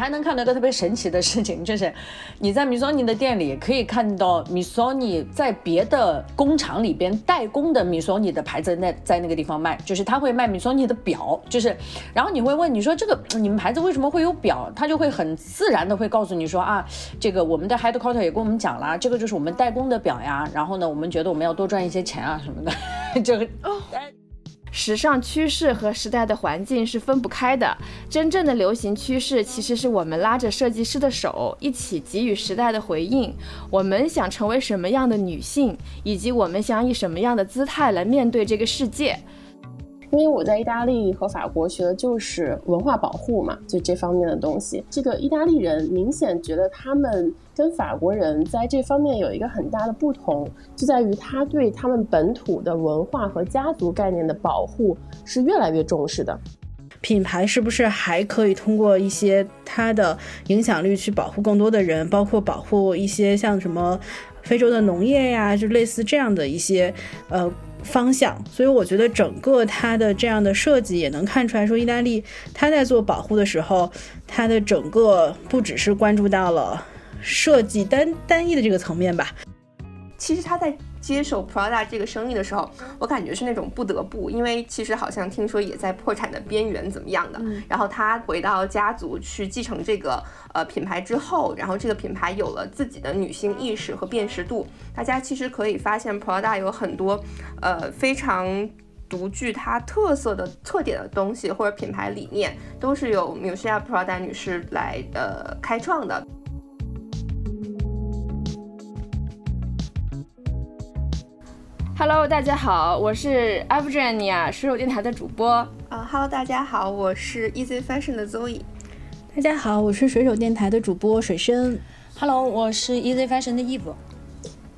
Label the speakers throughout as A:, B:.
A: 还能看到一个特别神奇的事情，就是你在米索尼的店里可以看到米索尼在别的工厂里边代工的米索尼的牌子，那在那个地方卖，就是他会卖米索尼的表，就是然后你会问你说这个你们牌子为什么会有表，他就会很自然的会告诉你说啊，这个我们的 headquarter 也跟我们讲了，这个就是我们代工的表呀，然后呢，我们觉得我们要多赚一些钱啊什么的，这个哦。
B: 时尚趋势和时代的环境是分不开的。真正的流行趋势，其实是我们拉着设计师的手，一起给予时代的回应。我们想成为什么样的女性，以及我们想以什么样的姿态来面对这个世界。
C: 因为我在意大利和法国学的就是文化保护嘛，就这方面的东西。这个意大利人明显觉得他们跟法国人在这方面有一个很大的不同，就在于他对他们本土的文化和家族概念的保护是越来越重视的。
D: 品牌是不是还可以通过一些它的影响力去保护更多的人，包括保护一些像什么非洲的农业呀，就类似这样的一些呃。方向，所以我觉得整个它的这样的设计也能看出来说，意大利它在做保护的时候，它的整个不只是关注到了设计单单一的这个层面吧。
E: 其实它在。接手 Prada 这个生意的时候，我感觉是那种不得不，因为其实好像听说也在破产的边缘，怎么样的。然后他回到家族去继承这个呃品牌之后，然后这个品牌有了自己的女性意识和辨识度。大家其实可以发现，Prada 有很多呃非常独具它特色的特点的东西，或者品牌理念，都是由 m u s i a Prada 女士来呃开创的。
B: Hello，大家好，我是 e v g e n i a 水手电台的主播。
E: 啊，Hello，大家好，我是 Easy Fashion 的 Zoe。
D: 大家好，我是水手电台的主播水深。
A: Hello，我是 Easy Fashion 的 Eve。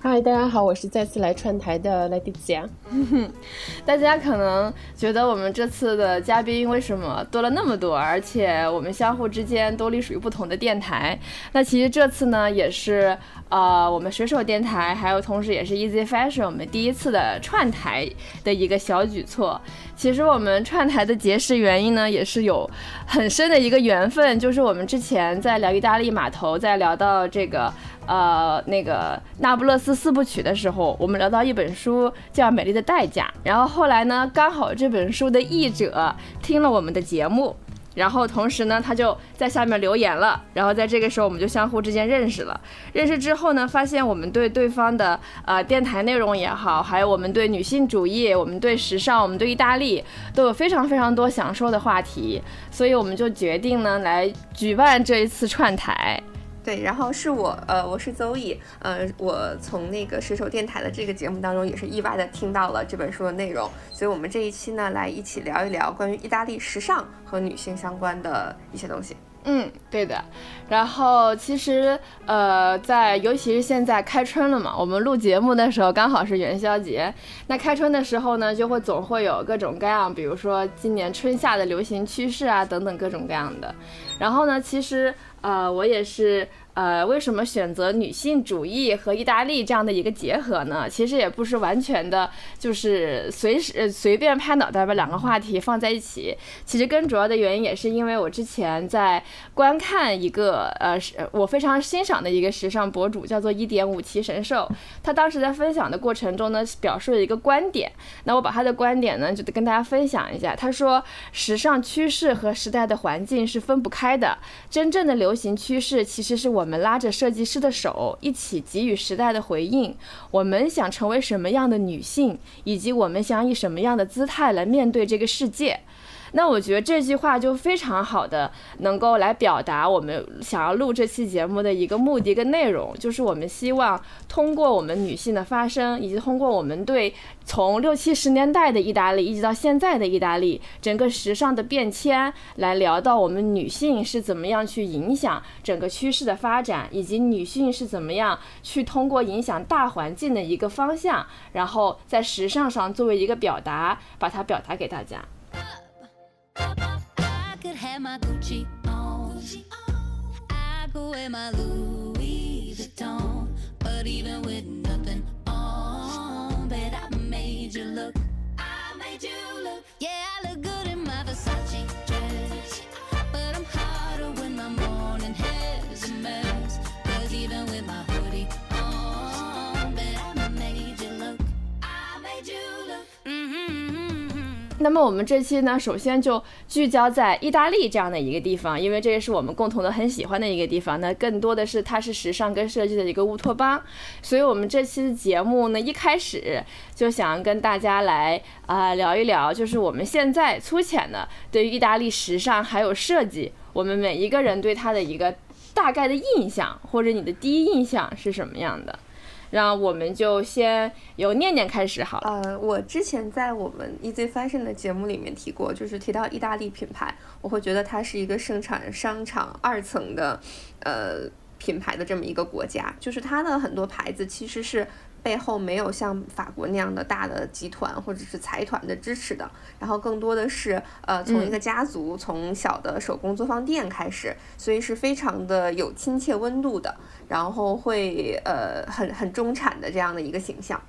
C: 嗨，大家好，我是再次来串台的 Lady 子阳。
B: 大家可能觉得我们这次的嘉宾为什么多了那么多，而且我们相互之间都隶属于不同的电台。那其实这次呢，也是呃我们水手电台，还有同时也是 Easy Fashion 我们第一次的串台的一个小举措。其实我们串台的结识原因呢，也是有很深的一个缘分，就是我们之前在聊意大利码头，在聊到这个。呃，那个那不勒斯四部曲的时候，我们聊到一本书叫《美丽的代价》，然后后来呢，刚好这本书的译者听了我们的节目，然后同时呢，他就在下面留言了，然后在这个时候，我们就相互之间认识了。认识之后呢，发现我们对对方的呃电台内容也好，还有我们对女性主义、我们对时尚、我们对意大利都有非常非常多想说的话题，所以我们就决定呢来举办这一次串台。
E: 对，然后是我，呃，我是邹毅，呃，我从那个水手电台的这个节目当中也是意外的听到了这本书的内容，所以我们这一期呢，来一起聊一聊关于意大利时尚和女性相关的一些东西。
B: 嗯，对的。然后其实，呃，在尤其是现在开春了嘛，我们录节目的时候刚好是元宵节。那开春的时候呢，就会总会有各种各样，比如说今年春夏的流行趋势啊，等等各种各样的。然后呢，其实。呃，我也是。呃，为什么选择女性主义和意大利这样的一个结合呢？其实也不是完全的，就是随时随便拍脑袋把两个话题放在一起。其实更主要的原因也是因为我之前在观看一个呃，我非常欣赏的一个时尚博主，叫做一点五七神兽。他当时在分享的过程中呢，表述了一个观点。那我把他的观点呢，就跟大家分享一下。他说，时尚趋势和时代的环境是分不开的。真正的流行趋势其实是我。我们拉着设计师的手，一起给予时代的回应。我们想成为什么样的女性，以及我们想以什么样的姿态来面对这个世界。那我觉得这句话就非常好的能够来表达我们想要录这期节目的一个目的跟内容，就是我们希望通过我们女性的发声，以及通过我们对从六七十年代的意大利一直到现在的意大利整个时尚的变迁，来聊到我们女性是怎么样去影响整个趋势的发展，以及女性是怎么样去通过影响大环境的一个方向，然后在时尚上作为一个表达，把它表达给大家。
F: I could have my Gucci on. I could wear my Louis Vuitton. But even with nothing on, bet I made you look. I made you look. Yeah,
B: 那么我们这期呢，首先就聚焦在意大利这样的一个地方，因为这也是我们共同的很喜欢的一个地方。那更多的是它是时尚跟设计的一个乌托邦，所以我们这期的节目呢，一开始就想跟大家来啊、聊一聊，就是我们现在粗浅的对于意大利时尚还有设计，我们每一个人对它的一个大概的印象，或者你的第一印象是什么样的？让我们就先由念念开始好了。
E: 呃，我之前在我们 Easy Fashion 的节目里面提过，就是提到意大利品牌，我会觉得它是一个生产商场二层的，呃，品牌的这么一个国家，就是它的很多牌子其实是。背后没有像法国那样的大的集团或者是财团的支持的，然后更多的是呃从一个家族、从小的手工作坊店开始，所以是非常的有亲切温度的，然后会呃很很中产的这样的一个形象，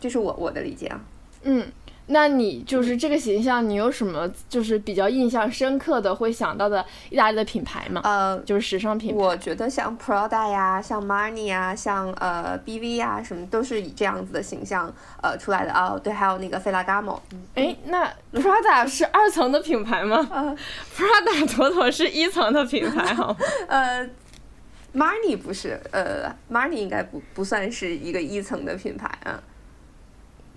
E: 这是我我的理解啊。
B: 嗯，那你就是这个形象，你有什么就是比较印象深刻的会想到的意大利的品牌吗？
E: 呃，
B: 就是时尚品牌。
E: 我觉得像 Prada 呀，像 Marni 呀，像呃 BV 呀，什么都是以这样子的形象呃出来的哦。对，还有那个 Ferragamo，
B: 哎，那 Prada 是二层的品牌吗、
E: 呃
B: p r a d a 妥妥是一层的品牌，好吗？
E: 呃，Marni 不是，呃，Marni 应该不不算是一个一层的品牌啊。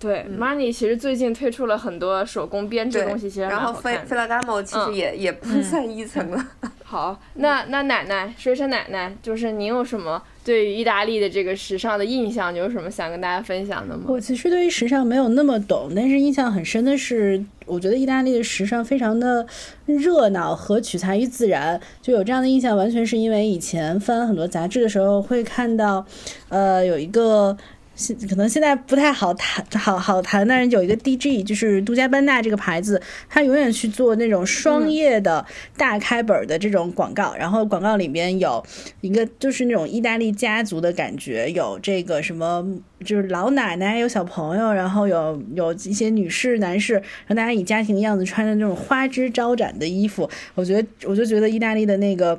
B: 对、，Money 其实最近推出了很多手工编织的东西，其实
E: 然后
B: 蛮好
E: Fe
B: 看的。
E: Ferragamo 其实
B: 嗯
E: 也、也不算一层了。
B: 好，那那奶奶，水水奶奶，就是您有什么对于意大利的这个时尚的印象？你有什么想跟大家分享的吗？
D: 我其实对于时尚没有那么懂，但是印象很深的是，我觉得意大利的时尚非常的热闹和取材于自然。就有这样的印象，完全是因为以前翻很多杂志的时候会看到，呃，有一个。现可能现在不太好谈，好好谈，但是有一个 DG，就是杜嘉班纳这个牌子，它永远去做那种双页的大开本的这种广告，然后广告里面有一个就是那种意大利家族的感觉，有这个什么就是老奶奶有小朋友，然后有有一些女士、男士，让大家以家庭的样子穿的那种花枝招展的衣服，我觉得我就觉得意大利的那个。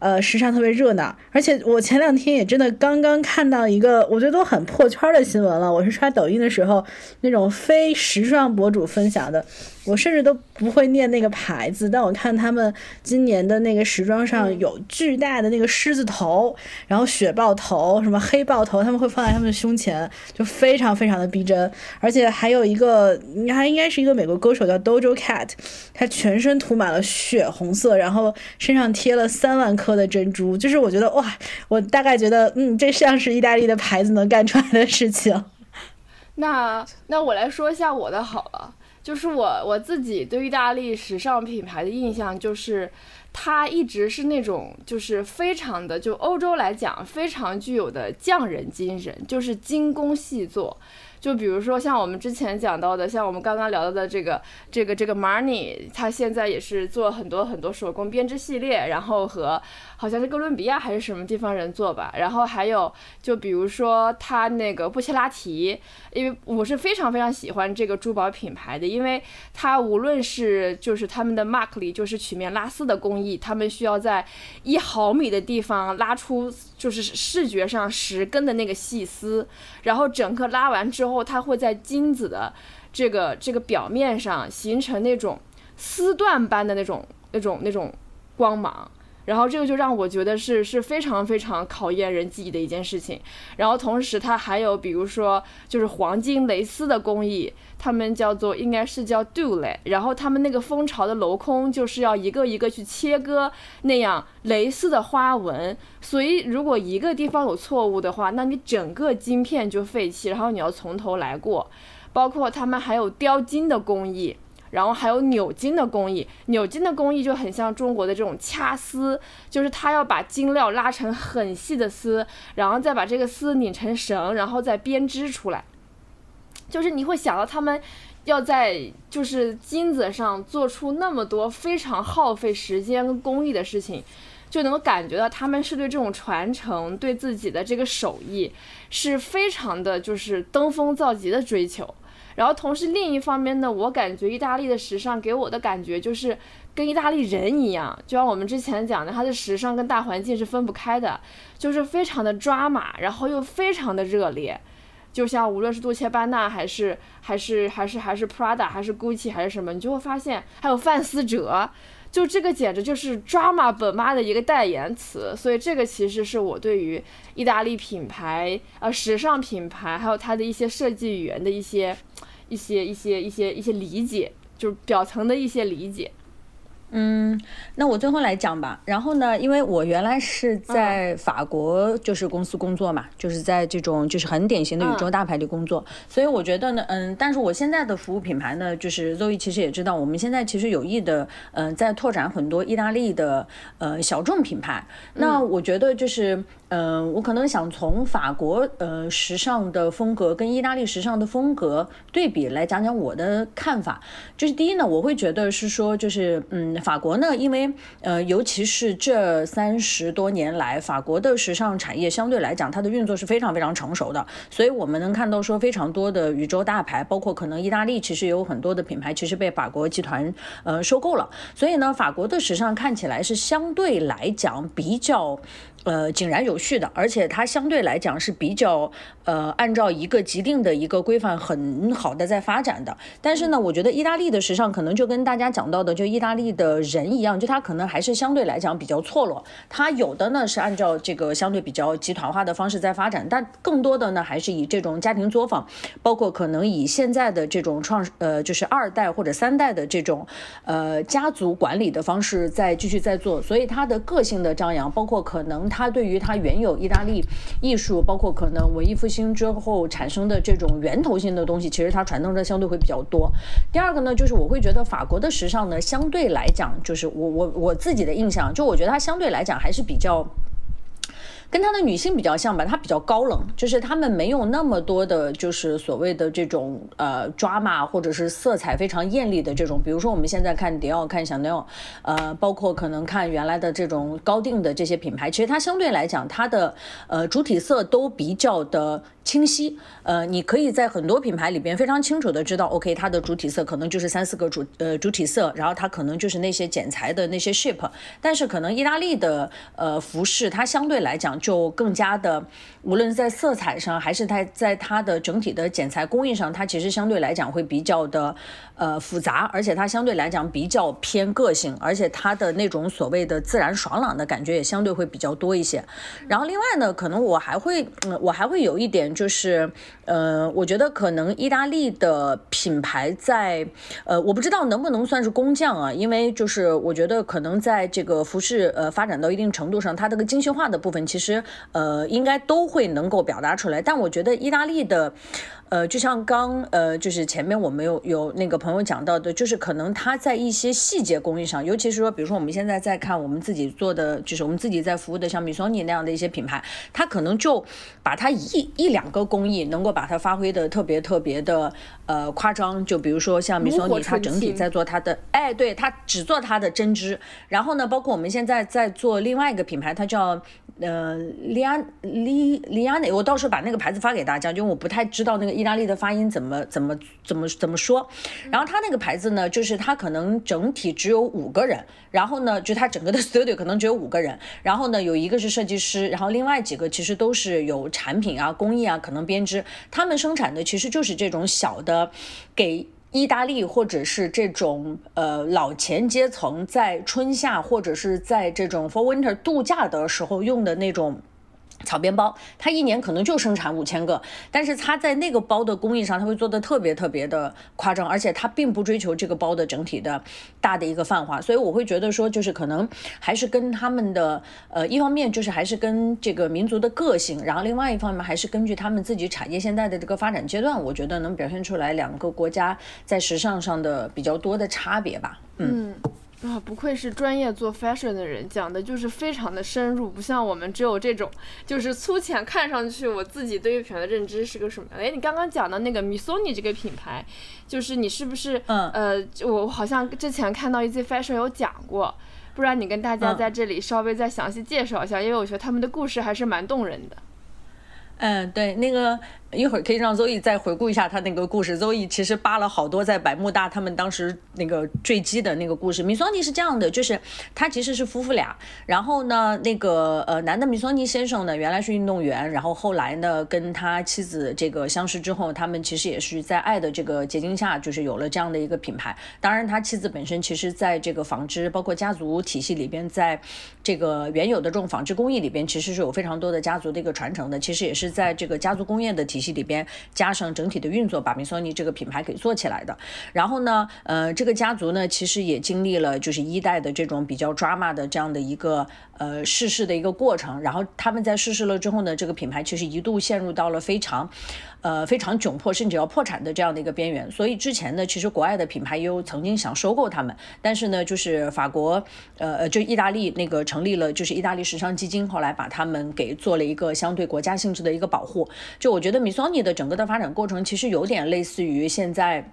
D: 呃，时尚特别热闹，而且我前两天也真的刚刚看到一个，我觉得都很破圈的新闻了。我是刷抖音的时候，那种非时尚博主分享的，我甚至都不会念那个牌子，但我看他们今年的那个时装上有巨大的那个狮子头，然后雪豹头、什么黑豹头，他们会放在他们的胸前，就非常非常的逼真。而且还有一个，他应该是一个美国歌手叫 Dojo Cat，他全身涂满了血红色，然后身上贴了三万颗的珍珠，就是我觉得哇，我大概觉得，嗯，这像是意大利的牌子能干出来的事情。
B: 那那我来说一下我的好了，就是我我自己对意大利时尚品牌的印象就是，它一直是那种就是非常的就欧洲来讲非常具有的匠人精神，就是精工细作。就比如说像我们之前讲到的，像我们刚刚聊到的这个这个这个 Marni，它现在也是做很多很多手工编织系列，然后和好像是哥伦比亚还是什么地方人做吧，然后还有就比如说它那个布切拉提，因为我是非常非常喜欢这个珠宝品牌的，因为它无论是就是他们的 mark 里就是曲面拉丝的工艺，他们需要在一毫米的地方拉出就是视觉上十根的那个细丝，然后整个拉完之后，然后它会在金子的这个这个表面上形成那种丝缎般的那种那种那种光芒。然后这个就让我觉得是是非常非常考验人技艺的一件事情。然后同时它还有比如说就是黄金蕾丝的工艺，他们叫做应该是叫 do 蕾，然后他们那个蜂巢的镂空就是要一个一个去切割那样蕾丝的花纹，所以如果一个地方有错误的话，那你整个晶片就废弃，然后你要从头来过。包括他们还有雕金的工艺。然后还有扭金的工艺，扭金的工艺就很像中国的这种掐丝，就是它要把金料拉成很细的丝，然后再把这个丝拧成绳，然后再编织出来。就是你会想到他们要在就是金子上做出那么多非常耗费时间跟工艺的事情，就能够感觉到他们是对这种传承、对自己的这个手艺是非常的就是登峰造极的追求。然后同时另一方面呢，我感觉意大利的时尚给我的感觉就是跟意大利人一样，就像我们之前讲的，它的时尚跟大环境是分不开的，就是非常的抓马，然后又非常的热烈。就像无论是杜切班纳还是还是还是还是 Prada 还是 Gucci 还是什么，你就会发现还有范思哲，就这个简直就是 drama 本妈的一个代言词。所以这个其实是我对于意大利品牌呃时尚品牌还有它的一些设计语言的一些。一些一些一些一些理解，就是表层的一些理解。
A: 嗯，那我最后来讲吧。然后呢，因为我原来是在法国就是公司工作嘛，就是在这种就是很典型的宇宙大牌里工作，所以我觉得呢，嗯，但是我现在的服务品牌呢，就是 Zoe 其实也知道，我们现在其实有意的，嗯，在拓展很多意大利的呃小众品牌。那我觉得就是。嗯，我可能想从法国呃时尚的风格跟意大利时尚的风格对比来讲讲我的看法。就是第一呢，我会觉得是说，就是嗯，法国呢，因为呃，尤其是这三十多年来，法国的时尚产业相对来讲，它的运作是非常非常成熟的。所以我们能看到说，非常多的宇宙大牌，包括可能意大利，其实有很多的品牌，其实被法国集团呃收购了。所以呢，法国的时尚看起来是相对来讲比较。呃，井然有序的，而且它相对来讲是比较呃，按照一个既定的一个规范很好的在发展的。但是呢，我觉得意大利的时尚可能就跟大家讲到的，就意大利的人一样，就它可能还是相对来讲比较错落。它有的呢是按照这个相对比较集团化的方式在发展，但更多的呢还是以这种家庭作坊，包括可能以现在的这种创呃，就是二代或者三代的这种呃家族管理的方式在继续在做。所以它的个性的张扬，包括可能。它对于它原有意大利艺术，包括可能文艺复兴之后产生的这种源头性的东西，其实它传承的相对会比较多。第二个呢，就是我会觉得法国的时尚呢，相对来讲，就是我我我自己的印象，就我觉得它相对来讲还是比较。跟她的女性比较像吧，她比较高冷，就是她们没有那么多的，就是所谓的这种呃抓马或者是色彩非常艳丽的这种，比如说我们现在看迪奥、看香奈儿，呃，包括可能看原来的这种高定的这些品牌，其实它相对来讲，它的呃主体色都比较的。清晰，呃，你可以在很多品牌里边非常清楚的知道，OK，它的主体色可能就是三四个主呃主体色，然后它可能就是那些剪裁的那些 shape，但是可能意大利的呃服饰它相对来讲就更加的，无论在色彩上还是它在它的整体的剪裁工艺上，它其实相对来讲会比较的呃复杂，而且它相对来讲比较偏个性，而且它的那种所谓的自然爽朗的感觉也相对会比较多一些。然后另外呢，可能我还会嗯我还会有一点。就是，呃，我觉得可能意大利的品牌在，呃，我不知道能不能算是工匠啊，因为就是我觉得可能在这个服饰呃发展到一定程度上，它这个精细化的部分其实呃应该都会能够表达出来。但我觉得意大利的。呃，就像刚呃，就是前面我们有有那个朋友讲到的，就是可能他在一些细节工艺上，尤其是说，比如说我们现在在看我们自己做的，就是我们自己在服务的像米索尼那样的一些品牌，他可能就把它一一两个工艺能够把它发挥的特别特别的呃夸张，就比如说像米索尼，它整体在做它的，哎，对，它只做它的针织，然后呢，包括我们现在在做另外一个品牌，它叫。呃，利安利利安内，我到时候把那个牌子发给大家，因为我不太知道那个意大利的发音怎么怎么怎么怎么说。然后他那个牌子呢，就是他可能整体只有五个人，然后呢，就他整个的 studio 可能只有五个人，然后呢，有一个是设计师，然后另外几个其实都是有产品啊、工艺啊，可能编织。他们生产的其实就是这种小的给。意大利或者是这种呃老钱阶层在春夏或者是在这种 for winter 度假的时候用的那种。草编包，它一年可能就生产五千个，但是它在那个包的工艺上，它会做的特别特别的夸张，而且它并不追求这个包的整体的大的一个泛化，所以我会觉得说，就是可能还是跟他们的呃一方面就是还是跟这个民族的个性，然后另外一方面还是根据他们自己产业现在的这个发展阶段，我觉得能表现出来两个国家在时尚上的比较多的差别吧。嗯。
B: 啊，不愧是专业做 fashion 的人，讲的就是非常的深入，不像我们只有这种就是粗浅，看上去我自己对于品牌的认知是个什么样？哎，你刚刚讲的那个 Missoni 这个品牌，就是你是不是？
A: 嗯。
B: 呃，我好像之前看到 Easy Fashion 有讲过，不然你跟大家在这里稍微再详细介绍一下，因为我觉得他们的故事还是蛮动人的。
A: 嗯，对，那个。一会儿可以让 Zoe 再回顾一下他那个故事。Zoe 其实扒了好多在百慕大他们当时那个坠机的那个故事。米索尼是这样的，就是他其实是夫妇俩，然后呢，那个呃男的米索尼先生呢原来是运动员，然后后来呢跟他妻子这个相识之后，他们其实也是在爱的这个结晶下，就是有了这样的一个品牌。当然，他妻子本身其实在这个纺织包括家族体系里边，在这个原有的这种纺织工艺里边，其实是有非常多的家族的一个传承的。其实也是在这个家族工业的体体系里边加上整体的运作，把米索尼这个品牌给做起来的。然后呢，呃，这个家族呢，其实也经历了就是一代的这种比较 drama 的这样的一个呃逝世的一个过程。然后他们在逝世了之后呢，这个品牌其实一度陷入到了非常。呃，非常窘迫，甚至要破产的这样的一个边缘。所以之前呢，其实国外的品牌又曾经想收购他们，但是呢，就是法国，呃呃，就意大利那个成立了，就是意大利时尚基金，后来把他们给做了一个相对国家性质的一个保护。就我觉得米索尼的整个的发展过程，其实有点类似于现在。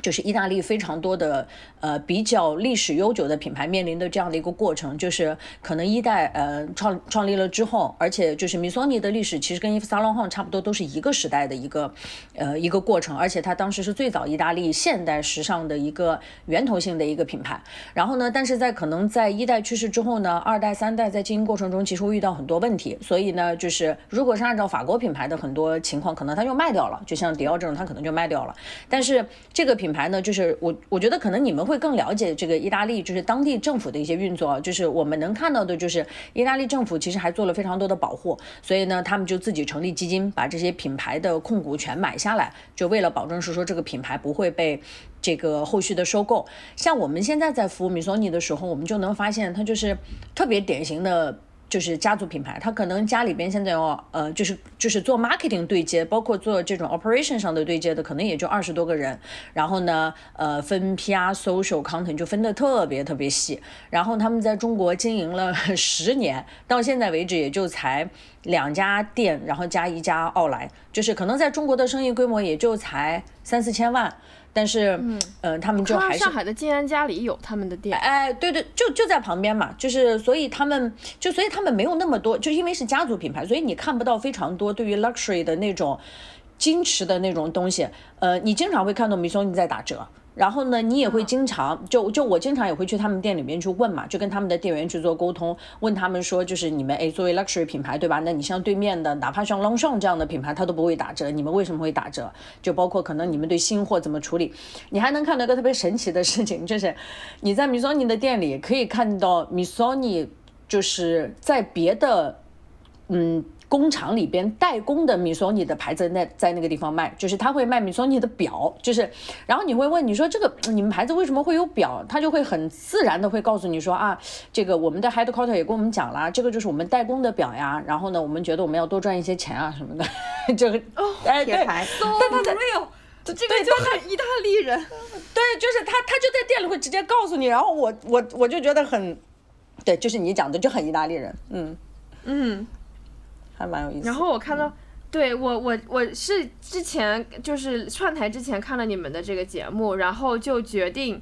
A: 就是意大利非常多的呃比较历史悠久的品牌面临的这样的一个过程，就是可能一代呃创创立了之后，而且就是米索尼的历史其实跟伊夫萨朗汉差不多，都是一个时代的一个呃一个过程，而且它当时是最早意大利现代时尚的一个源头性的一个品牌。然后呢，但是在可能在一代去世之后呢，二代三代在经营过程中其实会遇到很多问题，所以呢，就是如果是按照法国品牌的很多情况，可能它就卖掉了，就像迪奥这种，它可能就卖掉了。但是这个品牌呢，就是我我觉得可能你们会更了解这个意大利，就是当地政府的一些运作。就是我们能看到的，就是意大利政府其实还做了非常多的保护，所以呢，他们就自己成立基金，把这些品牌的控股权买下来，就为了保证是说这个品牌不会被这个后续的收购。像我们现在在服务米索尼的时候，我们就能发现它就是特别典型的。就是家族品牌，他可能家里边现在有呃，就是就是做 marketing 对接，包括做这种 operation 上的对接的，可能也就二十多个人。然后呢，呃，分 PR、social、content 就分得特别特别细。然后他们在中国经营了 十年，到现在为止也就才两家店，然后加一家奥莱，就是可能在中国的生意规模也就才三四千万。但是，嗯，他们就还是
B: 上海的静安家里有他们的店，
A: 哎，对对，就就在旁边嘛，就是所以他们就所以他们没有那么多，就因为是家族品牌，所以你看不到非常多对于 luxury 的那种矜持的那种东西，呃，你经常会看到米松你在打折。然后呢，你也会经常就就我经常也会去他们店里面去问嘛，就跟他们的店员去做沟通，问他们说，就是你们哎作为 luxury 品牌对吧？那你像对面的，哪怕像 Longchamp 这样的品牌，它都不会打折，你们为什么会打折？就包括可能你们对新货怎么处理？你还能看到一个特别神奇的事情，就是你在 Missoni 的店里可以看到 Missoni 就是在别的嗯。工厂里边代工的米索尼的牌子那在那个地方卖，就是他会卖米索尼的表，就是，然后你会问你说这个你们牌子为什么会有表？他就会很自然的会告诉你说啊，这个我们的 headquarter 也跟我们讲了，这个就是我们代工的表呀。然后呢，我们觉得我们要多赚一些钱啊什么的，这 个
B: 哦，
A: 哎对，
B: 但他没有，这个就很意大利人，
A: 对，就是他他就在店里会直接告诉你，然后我我我就觉得很，对，就是你讲的就很意大利人，嗯
B: 嗯。
A: 还蛮有意思。
B: 然后我看到，对我我我是之前就是串台之前看了你们的这个节目，然后就决定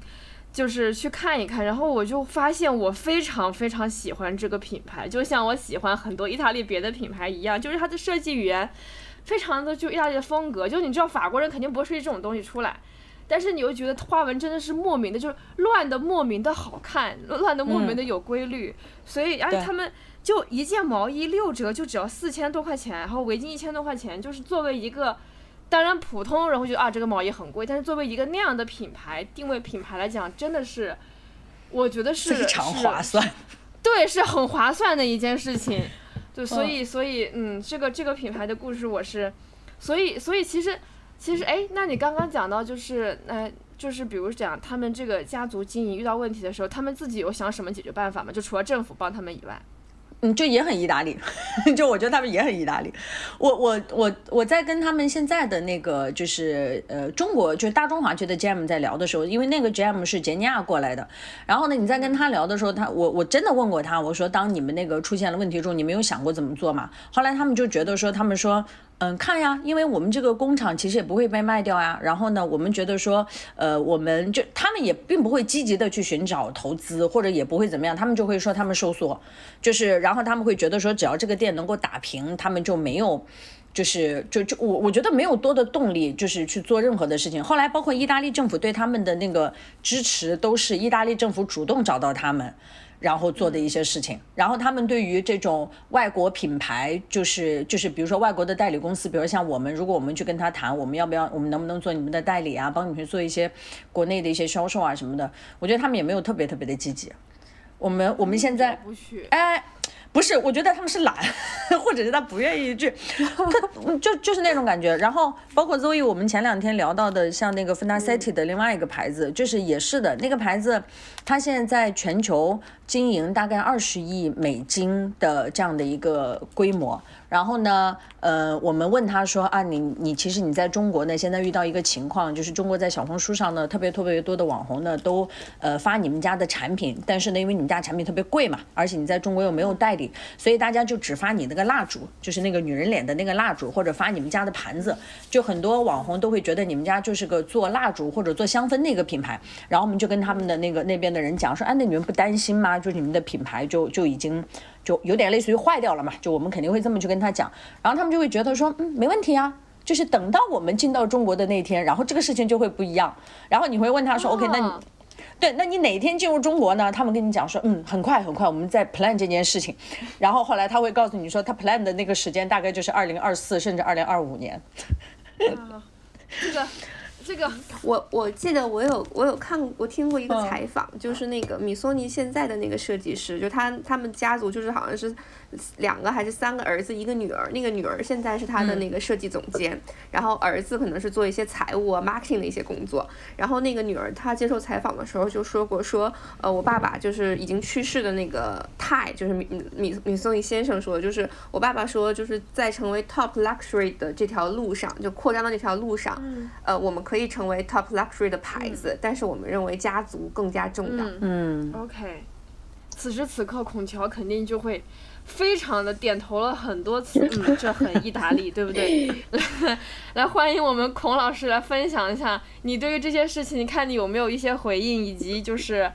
B: 就是去看一看，然后我就发现我非常非常喜欢这个品牌，就像我喜欢很多意大利别的品牌一样，就是它的设计语言非常的就意大利的风格，就你知道法国人肯定不会设计这种东西出来，但是你又觉得花纹真的是莫名的，就是乱的莫名的好看，乱的莫名的有规律，所以而且他们。就一件毛衣六折就只要四千多块钱，然后围巾一千多块钱，就是作为一个当然普通人会觉得啊这个毛衣很贵，但是作为一个那样的品牌定位品牌来讲，真的是，我觉得是
A: 非常划算。
B: 对，是很划算的一件事情。对，所以所以嗯，这个这个品牌的故事我是，所以所以其实其实哎，那你刚刚讲到就是呃。就是比如讲他们这个家族经营遇到问题的时候，他们自己有想什么解决办法吗？就除了政府帮他们以外，
A: 嗯，就也很意大利，就我觉得他们也很意大利。我我我我在跟他们现在的那个就是呃中国就是大中华区的 GM 在聊的时候，因为那个 GM 是杰尼亚过来的，然后呢你在跟他聊的时候，他我我真的问过他，我说当你们那个出现了问题之后，你没有想过怎么做吗？后来他们就觉得说，他们说。嗯，看呀，因为我们这个工厂其实也不会被卖掉呀。然后呢，我们觉得说，呃，我们就他们也并不会积极的去寻找投资，或者也不会怎么样，他们就会说他们收缩，就是然后他们会觉得说，只要这个店能够打平，他们就没有，就是就就我我觉得没有多的动力，就是去做任何的事情。后来包括意大利政府对他们的那个支持，都是意大利政府主动找到他们。然后做的一些事情，然后他们对于这种外国品牌，就是就是比如说外国的代理公司，比如像我们，如果我们去跟他谈，我们要不要，我们能不能做你们的代理啊，帮你们去做一些国内的一些销售啊什么的，我觉得他们也没有特别特别的积极。我们我们现在
B: 不去，
A: 哎。不是，我觉得他们是懒，或者是他不愿意去，他就就是那种感觉。然后包括 Zoe，我们前两天聊到的，像那个 f a n a c e t i 的另外一个牌子，就是也是的那个牌子，它现在在全球经营大概二十亿美金的这样的一个规模。然后呢，呃，我们问他说啊，你你其实你在中国呢，现在遇到一个情况，就是中国在小红书上呢，特别特别多的网红呢，都呃发你们家的产品，但是呢，因为你们家产品特别贵嘛，而且你在中国又没有代理，所以大家就只发你那个蜡烛，就是那个女人脸的那个蜡烛，或者发你们家的盘子，就很多网红都会觉得你们家就是个做蜡烛或者做香氛那个品牌，然后我们就跟他们的那个那边的人讲说，哎，那你们不担心吗？就是你们的品牌就就已经。就有点类似于坏掉了嘛，就我们肯定会这么去跟他讲，然后他们就会觉得说，嗯，没问题啊，就是等到我们进到中国的那天，然后这个事情就会不一样。然后你会问他说，OK，那你，对，那你哪天进入中国呢？他们跟你讲说，嗯，很快很快，我们在 plan 这件事情。然后后来他会告诉你说，他 plan 的那个时间大概就是二零二四甚至二零二五年。
B: 这个。这个。
E: 我我记得我有我有看我听过一个采访，就是那个米索尼现在的那个设计师，就他他们家族就是好像是两个还是三个儿子一个女儿，那个女儿现在是他的那个设计总监，然后儿子可能是做一些财务啊 marketing 的一些工作，然后那个女儿她接受采访的时候就说过说，呃我爸爸就是已经去世的那个泰，就是米米米松尼先生说，就是我爸爸说就是在成为 top luxury 的这条路上，就扩张的这条路上，呃我们。可以成为 top luxury 的牌子，但是我们认为家族更加重要。
A: 嗯
B: ，OK。此时此刻，孔乔肯定就会非常的点头了很多次。嗯，这很意大利，对不对？来，欢迎我们孔老师来分享一下你对于这些事情，你看你有没有一些回应，以及就是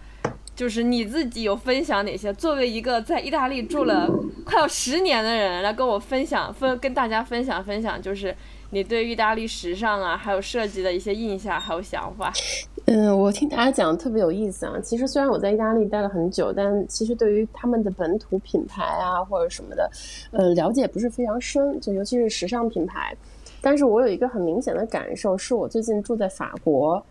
B: 就是你自己有分享哪些？作为一个在意大利住了快要十年的人，来跟我分享分跟大家分享分享，就是。你对意大利时尚啊，还有设计的一些印象，还有想法？
C: 嗯，我听大家讲特别有意思啊。其实虽然我在意大利待了很久，但其实对于他们的本土品牌啊或者什么的，呃，了解不是非常深。就尤其是时尚品牌，但是我有一个很明显的感受，是我最近住在法国，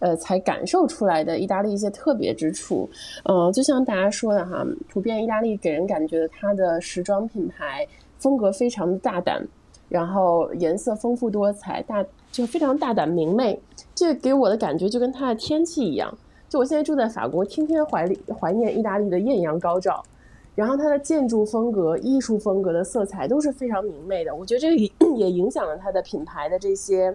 C: 呃，才感受出来的意大利一些特别之处。呃，就像大家说的哈，普遍意大利给人感觉它的时装品牌风格非常的大胆。然后颜色丰富多彩，大就非常大胆明媚，这给我的感觉就跟它的天气一样。就我现在住在法国，天天怀怀念意大利的艳阳高照，然后它的建筑风格、艺术风格的色彩都是非常明媚的。我觉得这个也 影响了它的品牌的这些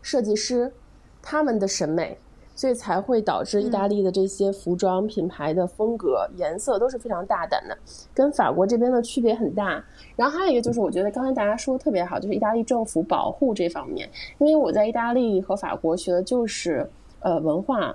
C: 设计师他们的审美。所以才会导致意大利的这些服装品牌的风格、颜色都是非常大胆的，跟法国这边的区别很大。然后还有一个就是，我觉得刚才大家说的特别好，就是意大利政府保护这方面。因为我在意大利和法国学的就是呃文化。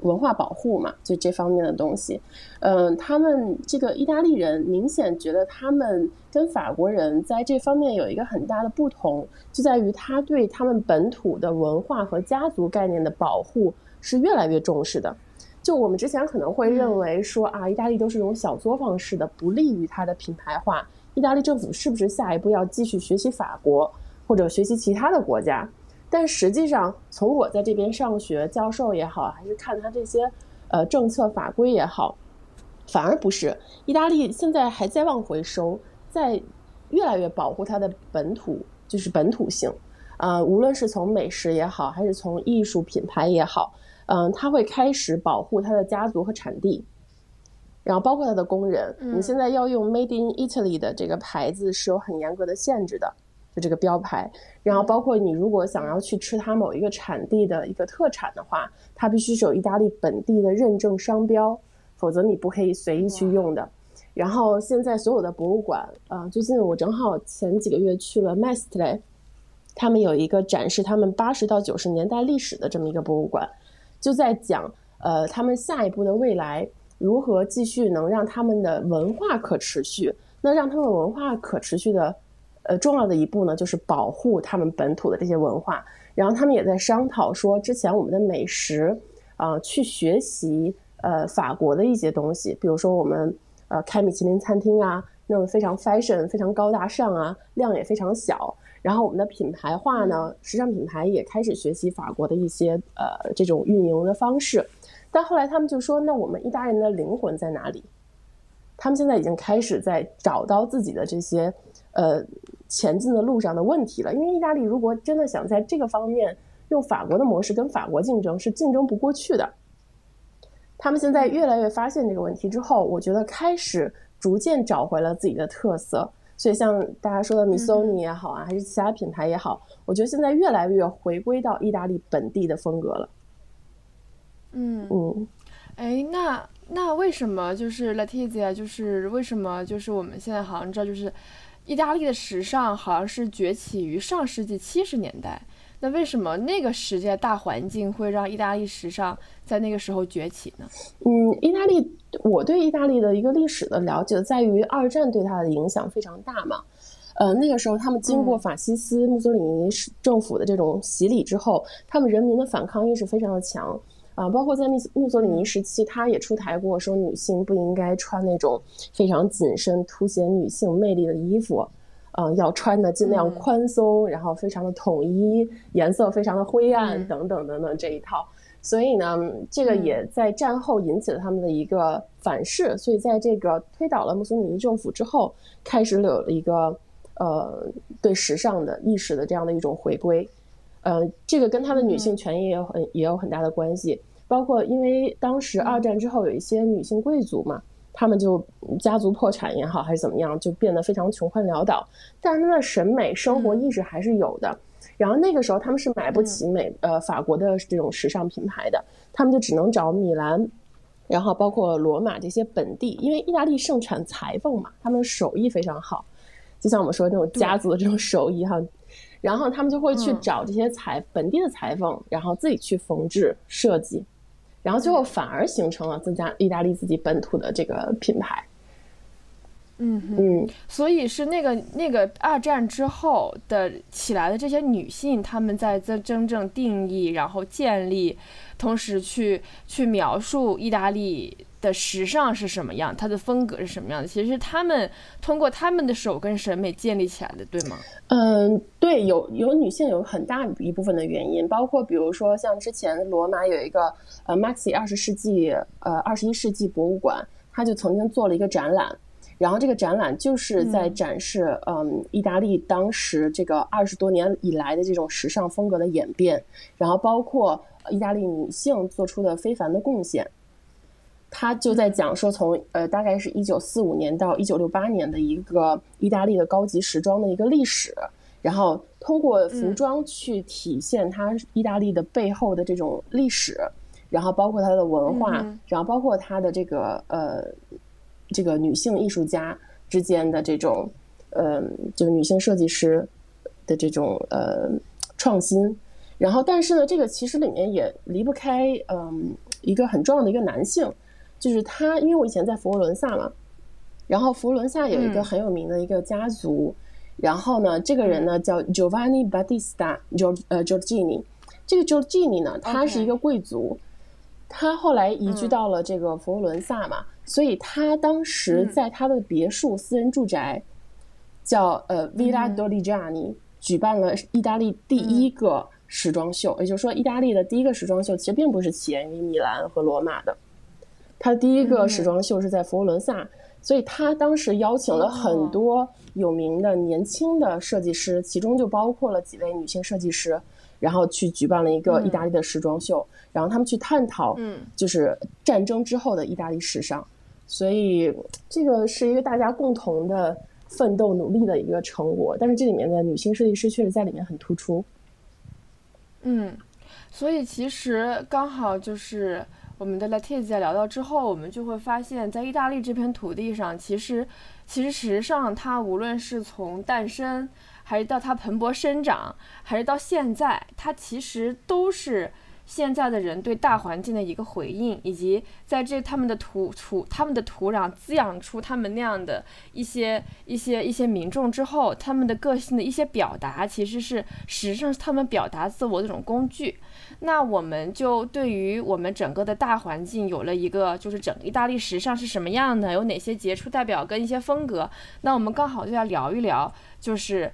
C: 文化保护嘛，就这方面的东西，嗯，他们这个意大利人明显觉得他们跟法国人在这方面有一个很大的不同，就在于他对他们本土的文化和家族概念的保护是越来越重视的。就我们之前可能会认为说啊，意大利都是这种小作坊式的，不利于它的品牌化。意大利政府是不是下一步要继续学习法国或者学习其他的国家？但实际上，从我在这边上学，教授也好，还是看他这些呃政策法规也好，反而不是。意大利现在还在往回收，在越来越保护它的本土，就是本土性。呃，无论是从美食也好，还是从艺术品牌也好，嗯、他会开始保护他的家族和产地。然后包括他的工人，你现在要用 Made in Italy 的这个牌子是有很严格的限制的，就这个标牌。然后包括你如果想要去吃它某一个产地的一个特产的话，它必须是有意大利本地的认证商标，否则你不可以随意去用的。然后现在所有的博物馆，呃，最近我正好前几个月去了 Mestre，他们有一个展示他们八十到九十年代历史的这么一个博物馆，就在讲呃他们下一步的未来如何继续能让他们的文化可持续。那让他们文化可持续的呃重要的一步呢，就是保护他们本土的这些文化。然后他们也在商讨说，之前我们的美食啊、去学习呃法国的一些东西，比如说我们呃开米其林餐厅啊，弄得非常 fashion、非常高大上啊，量也非常小。然后我们的品牌化呢，时尚品牌也开始学习法国的一些呃这种运营的方式。但后来他们就说，那我们意大利人的灵魂在哪里？他们现在已经开始在找到自己的这些呃前进的路上的问题了。因为意大利如果真的想在这个方面用法国的模式跟法国竞争，是竞争不过去的。他们现在越来越发现这个问题之后，我觉得开始逐渐找回了自己的特色。所以像大家说的米索尼也好啊，还是其他品牌也好，我觉得现在越来越回归到意大利本地的风格了。
B: 嗯，
C: 嗯。
B: 哎，那那为什么就是 Letizia，就是为什么就是我们现在好像知道，就是意大利的时尚好像是崛起于上世纪七十年代。那为什么那个时间大环境会让意大利时尚在那个时候崛起呢？
C: 嗯，意大利，我对意大利的一个历史的了解在于二战对它的影响非常大嘛。呃，那个时候他们经过法西斯墨索里尼政府的这种洗礼之后，他们人民的反抗意识非常的强啊、包括在密墨索里尼时期，他也出台过说女性不应该穿那种非常紧身、凸显女性魅力的衣服。嗯，要穿的尽量宽松，然后非常的统一，颜色非常的灰暗，
B: 嗯
C: 等等等等这一套。所以呢，这个也在战后引起了他们的一个反噬。所以在这个推倒了墨索里尼政府之后，开始有了一个呃对时尚的意识的这样的一种回归。呃，这个跟他的女性权益也有很也有很大的关系。包括因为当时二战之后有一些女性贵族嘛，他们就家族破产也好，还是怎么样，就变得非常穷困潦倒。但是他的审美、生活意识还是有的。然后那个时候他们是买不起美呃法国的这种时尚品牌的，他们就只能找米兰，然后包括罗马这些本地，因为意大利盛产裁缝嘛，他们手艺非常好，就像我们说这种家族的这种手艺哈。然后他们就会去
B: 嗯
C: 找这些裁本地的裁缝，然后自己去缝制设计，然后最后反而形成了增加意大利自己本土的这个品牌。
B: 嗯。
C: 嗯，
B: 所以是那个那个二战之后的起来的这些女性，她们在真真正定义，然后建立，同时去去描述意大利的时尚是什么样，它的风格是什么样的。其实是她们通过她们的手跟审美建立起来的，对吗？
C: 嗯，对，有有女性有很大一部分的原因，包括比如说像之前罗马有一个呃 Maxi 二十世纪呃二十一世纪博物馆，它就曾经做了一个展览，然后这个展览就是在展示嗯意大利当时这个二十多年以来的这种时尚风格的演变，然后包括意大利女性做出的非凡的贡献。他就在讲说从，呃大概是一九四五年到一九六八年的一个意大利的高级时装的一个历史，然后通过服装去体现它意大利的背后的这种历史，然后包括它的文化，
B: 嗯
C: 然后包括它的这个呃这个女性艺术家之间的这种呃就是女性设计师的这种呃创新。然后，但是呢，这个其实里面也离不开嗯一个很重要的一个男性，就是他，因为我以前在佛罗伦萨嘛，然后佛罗伦萨有一个
B: 嗯。
C: 很有名的一个家族，然后呢，这个人呢叫 Giovanni Battista Gio 呃 Giorgini，这个 Giorgini 呢，他是一个贵族，他后来移居
B: 嗯。
C: 到了这个佛罗伦萨嘛，所以他当时
B: 嗯。
C: 在他的别墅、私人住宅叫呃 Villa
B: 嗯
C: Doligiani，举办了意大利第一个时装秀，也就是说，意大利的第一个时装秀其实并不是起源于米兰和罗马的，它第一个时装秀是在佛罗伦萨，所以他当时邀请了很多有名的年轻的设计师，其中就包括了几位女性设计师，然后去举办了一个意大利的时装秀，然后他们去探讨，
B: 嗯，
C: 就是战争之后的意大利时尚，所以这个是一个大家共同的奋斗努力的一个成果，但是这里面的女性设计师确实在里面很突出。
B: 嗯，所以其实刚好就是我们的 Letizia 聊到之后，我们就会发现，在意大利这片土地上，其实其实时尚它无论是从诞生，还是到它蓬勃生长，还是到现在，它其实都是。现在的人对大环境的一个回应，以及在这他们的土土他们的土壤滋养出他们那样的一些一些一些民众之后，他们的个性的一些表达，其实是实际上是他们表达自我的一种工具。那我们就对于我们整个的大环境有了一个，就是整意大利时尚是什么样的，有哪些杰出代表跟一些风格。那我们刚好就要聊一聊，就是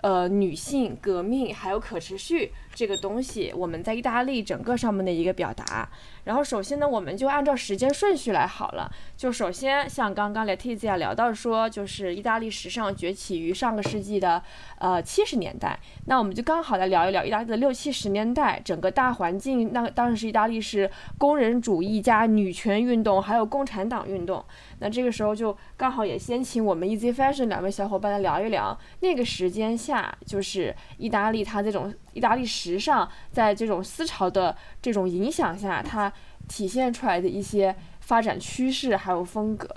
B: 呃女性革命还有可持续。这个东西，我们在意大利整个上面的一个表达。然后首先呢，我们就按照时间顺序来好了。就首先像刚刚 Letizia 聊到说，就是意大利时尚崛起于上个世纪的呃七十年代。那我们就刚好来聊一聊意大利的六七十年代整个大环境。那当时意大利是工人主义加女权运动，还有共产党运动。那这个时候就刚好也先请我们 Easy Fashion 两位小伙伴来聊一聊那个时间下，就是意大利它这种意大利时尚在这种思潮的这种影响下，它体现出来的一些发展趋势还有风格。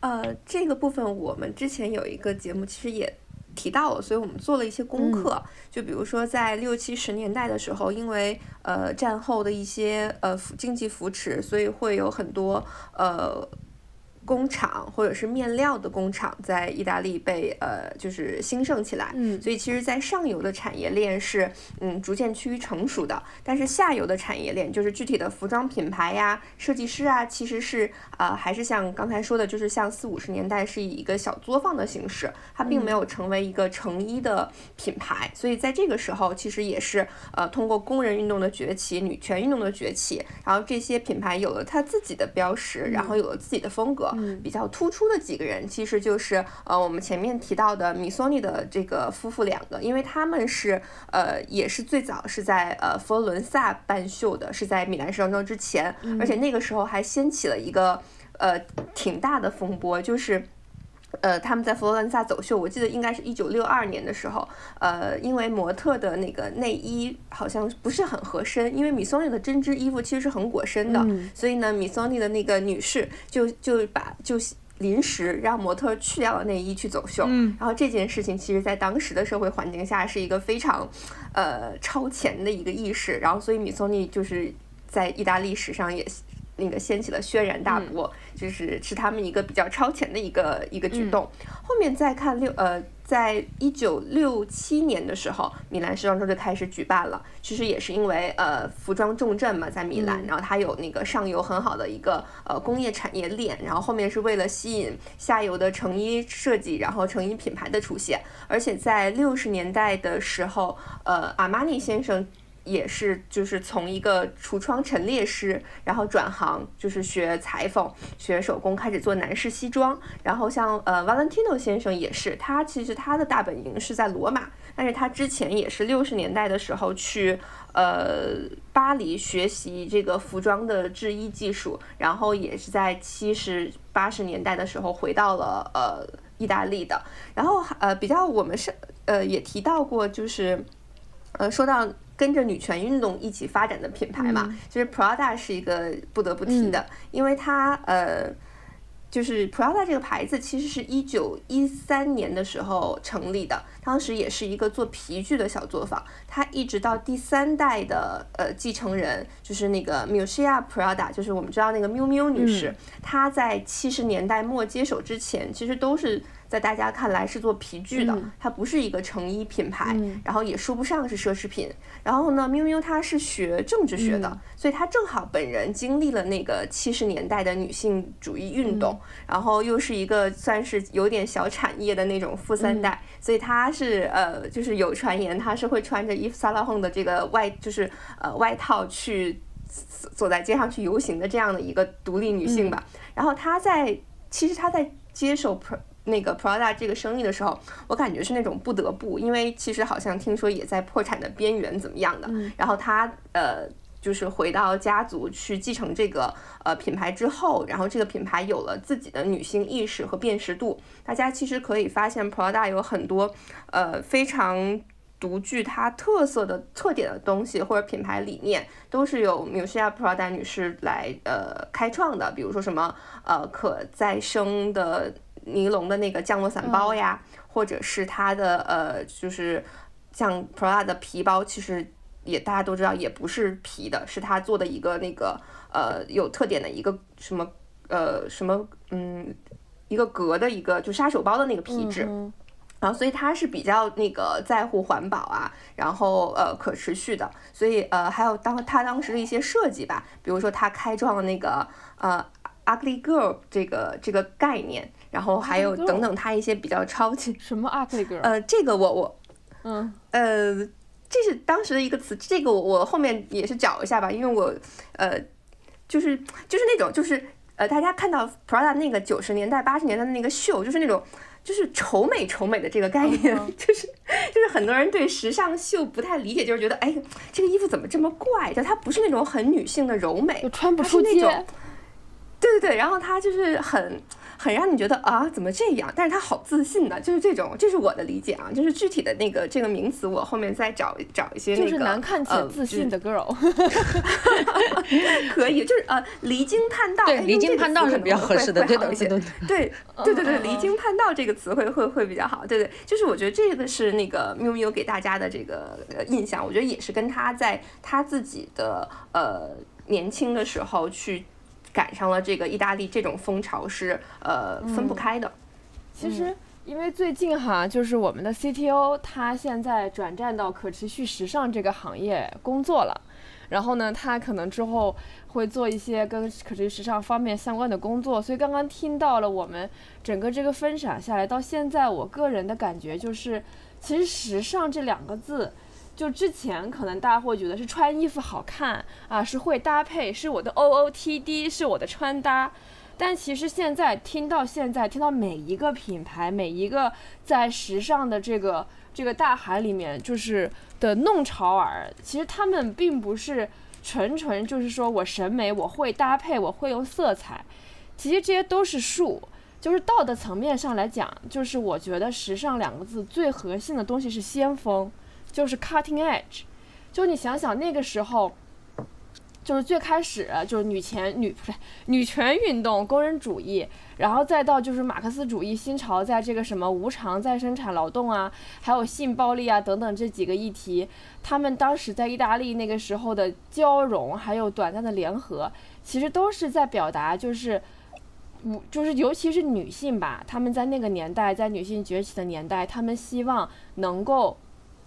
E: 呃，这个部分我们之前有一个节目，其实也提到了，所以我们做了一些功课。就比如说在六七十年代的时候，因为呃战后的一些呃经济扶持，所以会有很多呃。工厂或者是面料的工厂在意大利被呃就是兴盛起来，
B: 嗯，
E: 所以其实，在上游的产业链是嗯逐渐趋于成熟的，但是下游的产业链就是具体的服装品牌呀、设计师啊，其实是呃还是像刚才说的，就是像四五十年代是以一个小作坊的形式，它并没有成为一个成衣的品牌，所以在这个时候，其实也是呃通过工人运动的崛起、女权运动的崛起，然后这些品牌有了它自己的标识，然后有了自己的风格。比较突出的几个人，其实就是呃，我们前面提到的米索尼的这个夫妇两个，因为他们是呃，也是最早是在呃佛罗伦萨办秀的，是在米兰时装周之前，而且那个时候还掀起了一个呃挺大的风波，就是呃他们在佛罗伦萨走秀，我记得应该是一九六二年的时候，呃，因为模特的那个内衣好像不是很合身，因为米索尼的针织衣服其实是很裹身的，所以呢，米索尼的那个女士就就把就临时让模特去掉了内衣去走秀，然后这件事情其实在当时的社会环境下是一个非常呃超前的一个意识，然后所以米索尼就是在意大利史上也那个掀起了轩然大波，就是是他们一个比较超前的一个一个举动。后面再看六呃。在一九六七年的时候，米兰时装周就开始举办了。其实也是因为呃服装重镇嘛，在米兰，然后它有那个上游很好的一个呃工业产业链，然后后面是为了吸引下游的成衣设计，然后成衣品牌的出现。而且在六十年代的时候，呃阿玛尼先生。也是，就是从一个橱窗陈列师，然后转行，就是学裁缝、学手工，开始做男士西装。然后像呃，Valentino 先生也是，他其实他的大本营是在罗马，但是他之前也是六十年代的时候去呃巴黎学习这个服装的制衣技术，然后也是在七十八十年代的时候回到了呃意大利的。然后呃比较我们是呃也提到过，就是呃说到。跟着女权运动一起发展的品牌嘛，就是 Prada 是一个不得不提的，因为它呃，就是 Prada 这个牌子其实是一九一三年的时候成立的，当时也是一个做皮具的小作坊，它一直到第三代的呃继承人，就是那个 m u s i a Prada，就是我们知道那个 miu miu 女士，她在七十年代末接手之前，其实都是。在大家看来是做皮具的，
B: 嗯。
E: 它不是一个成衣品牌，
B: 嗯。
E: 然后也说不上是奢侈品。然后呢，喵喵她是学政治学的，
B: 嗯。
E: 所以她正好本人经历了那个七十年代的女性主义运动，然后又是一个算是有点小产业的那种富三代，所以她是呃，就是有传言她是会穿着伊夫萨拉亨的这个外，就是呃外套去走在街上去游行的这样的一个独立女性吧。然后她在其实她在接手 Pro 那个 Prada 这个生意的时候，我感觉是那种不得不，因为其实好像听说也在破产的边缘怎么样的。然后他呃。就是回到家族去继承这个呃品牌之后，然后这个品牌有了自己的女性意识和辨识度。大家其实可以发现，Prada 有很多呃非常独具它特色的特点的东西或者品牌理念，都是由 Miuccia Prada 女士来呃开创的。比如说什么呃可再生的尼龙的那个降落伞包呀，或者是它的呃就是像 Prada 的皮包，其实。也大家都知道，也不是皮的，是它做的一个那个呃有特点的一个什么呃什么嗯一个革的一个就杀手包的那个皮质，
B: 嗯
E: 然后所以它是比较那个在乎环保啊，然后呃可持续的，所以呃还有当它当时的一些设计吧，比如说它开创了那个呃 ugly girl 这个这个概念，然后还有等等他一些比较超级
B: 什么 ugly girl？
E: 呃这个我我
B: 嗯
E: 呃，这是当时的一个词，这个我我后面也是找一下吧，因为我呃，就是就是那种就是呃，大家看到 Prada 那个九十年代八十年代的那个秀，就是那种就是丑美丑美的这个概念，就是就是很多人对时尚秀不太理解，就是觉得哎，这个衣服怎么这么怪？就它不是那种很女性的柔美
B: 就，穿不出街
E: 是那种。对对对，然后它就是很很让你觉得啊，怎么这样？但是他好自信呢，就是这种，这是我的理解啊，就是具体的那个这个名词，我后面再找找一些那个
B: 就是难看且
E: 呃
B: 自信的 girl，、
E: 可以，就是呃离经叛道，
A: 对离经叛道是比较合适的，对对。
E: 对对对对，
B: 嗯嗯
E: 离经叛道这个词汇会会比较好。对对，就是我觉得这个是那个喵喵给大家的这个呃印象，我觉得也是跟他在他自己的呃年轻的时候去赶上了这个意大利这种风潮是呃分不开的。
B: 其实，因为最近哈，就是我们的 CTO 他现在转战到可持续时尚这个行业工作了，然后呢，他可能之后会做一些跟可持续时尚方面相关的工作，所以刚刚听到了我们整个这个分享下来，到现在我个人的感觉就是，其实时尚这两个字。就之前可能大家会觉得是穿衣服好看啊，是会搭配，是我的 OOTD，是我的穿搭，但其实现在听到现在听到每一个品牌，每一个在时尚的这个这个大海里面，就是的弄潮儿，其实他们并不是纯纯就是说我审美我会搭配，我会用色彩，其实这些都是术。就是道德层面上来讲，就是我觉得时尚两个字最核心的东西是先锋，就是 cutting edge。就你想想那个时候，就是最开始就是女权女不是女权运动、工人主义，然后再到就是马克思主义新潮，在这个什么无偿再生产劳动啊，还有性暴力啊等等这几个议题，他们当时在意大利那个时候的交融，还有短暂的联合，其实都是在表达就是。无就是尤其是女性吧，她们在那个年代，在女性崛起的年代，她们希望能够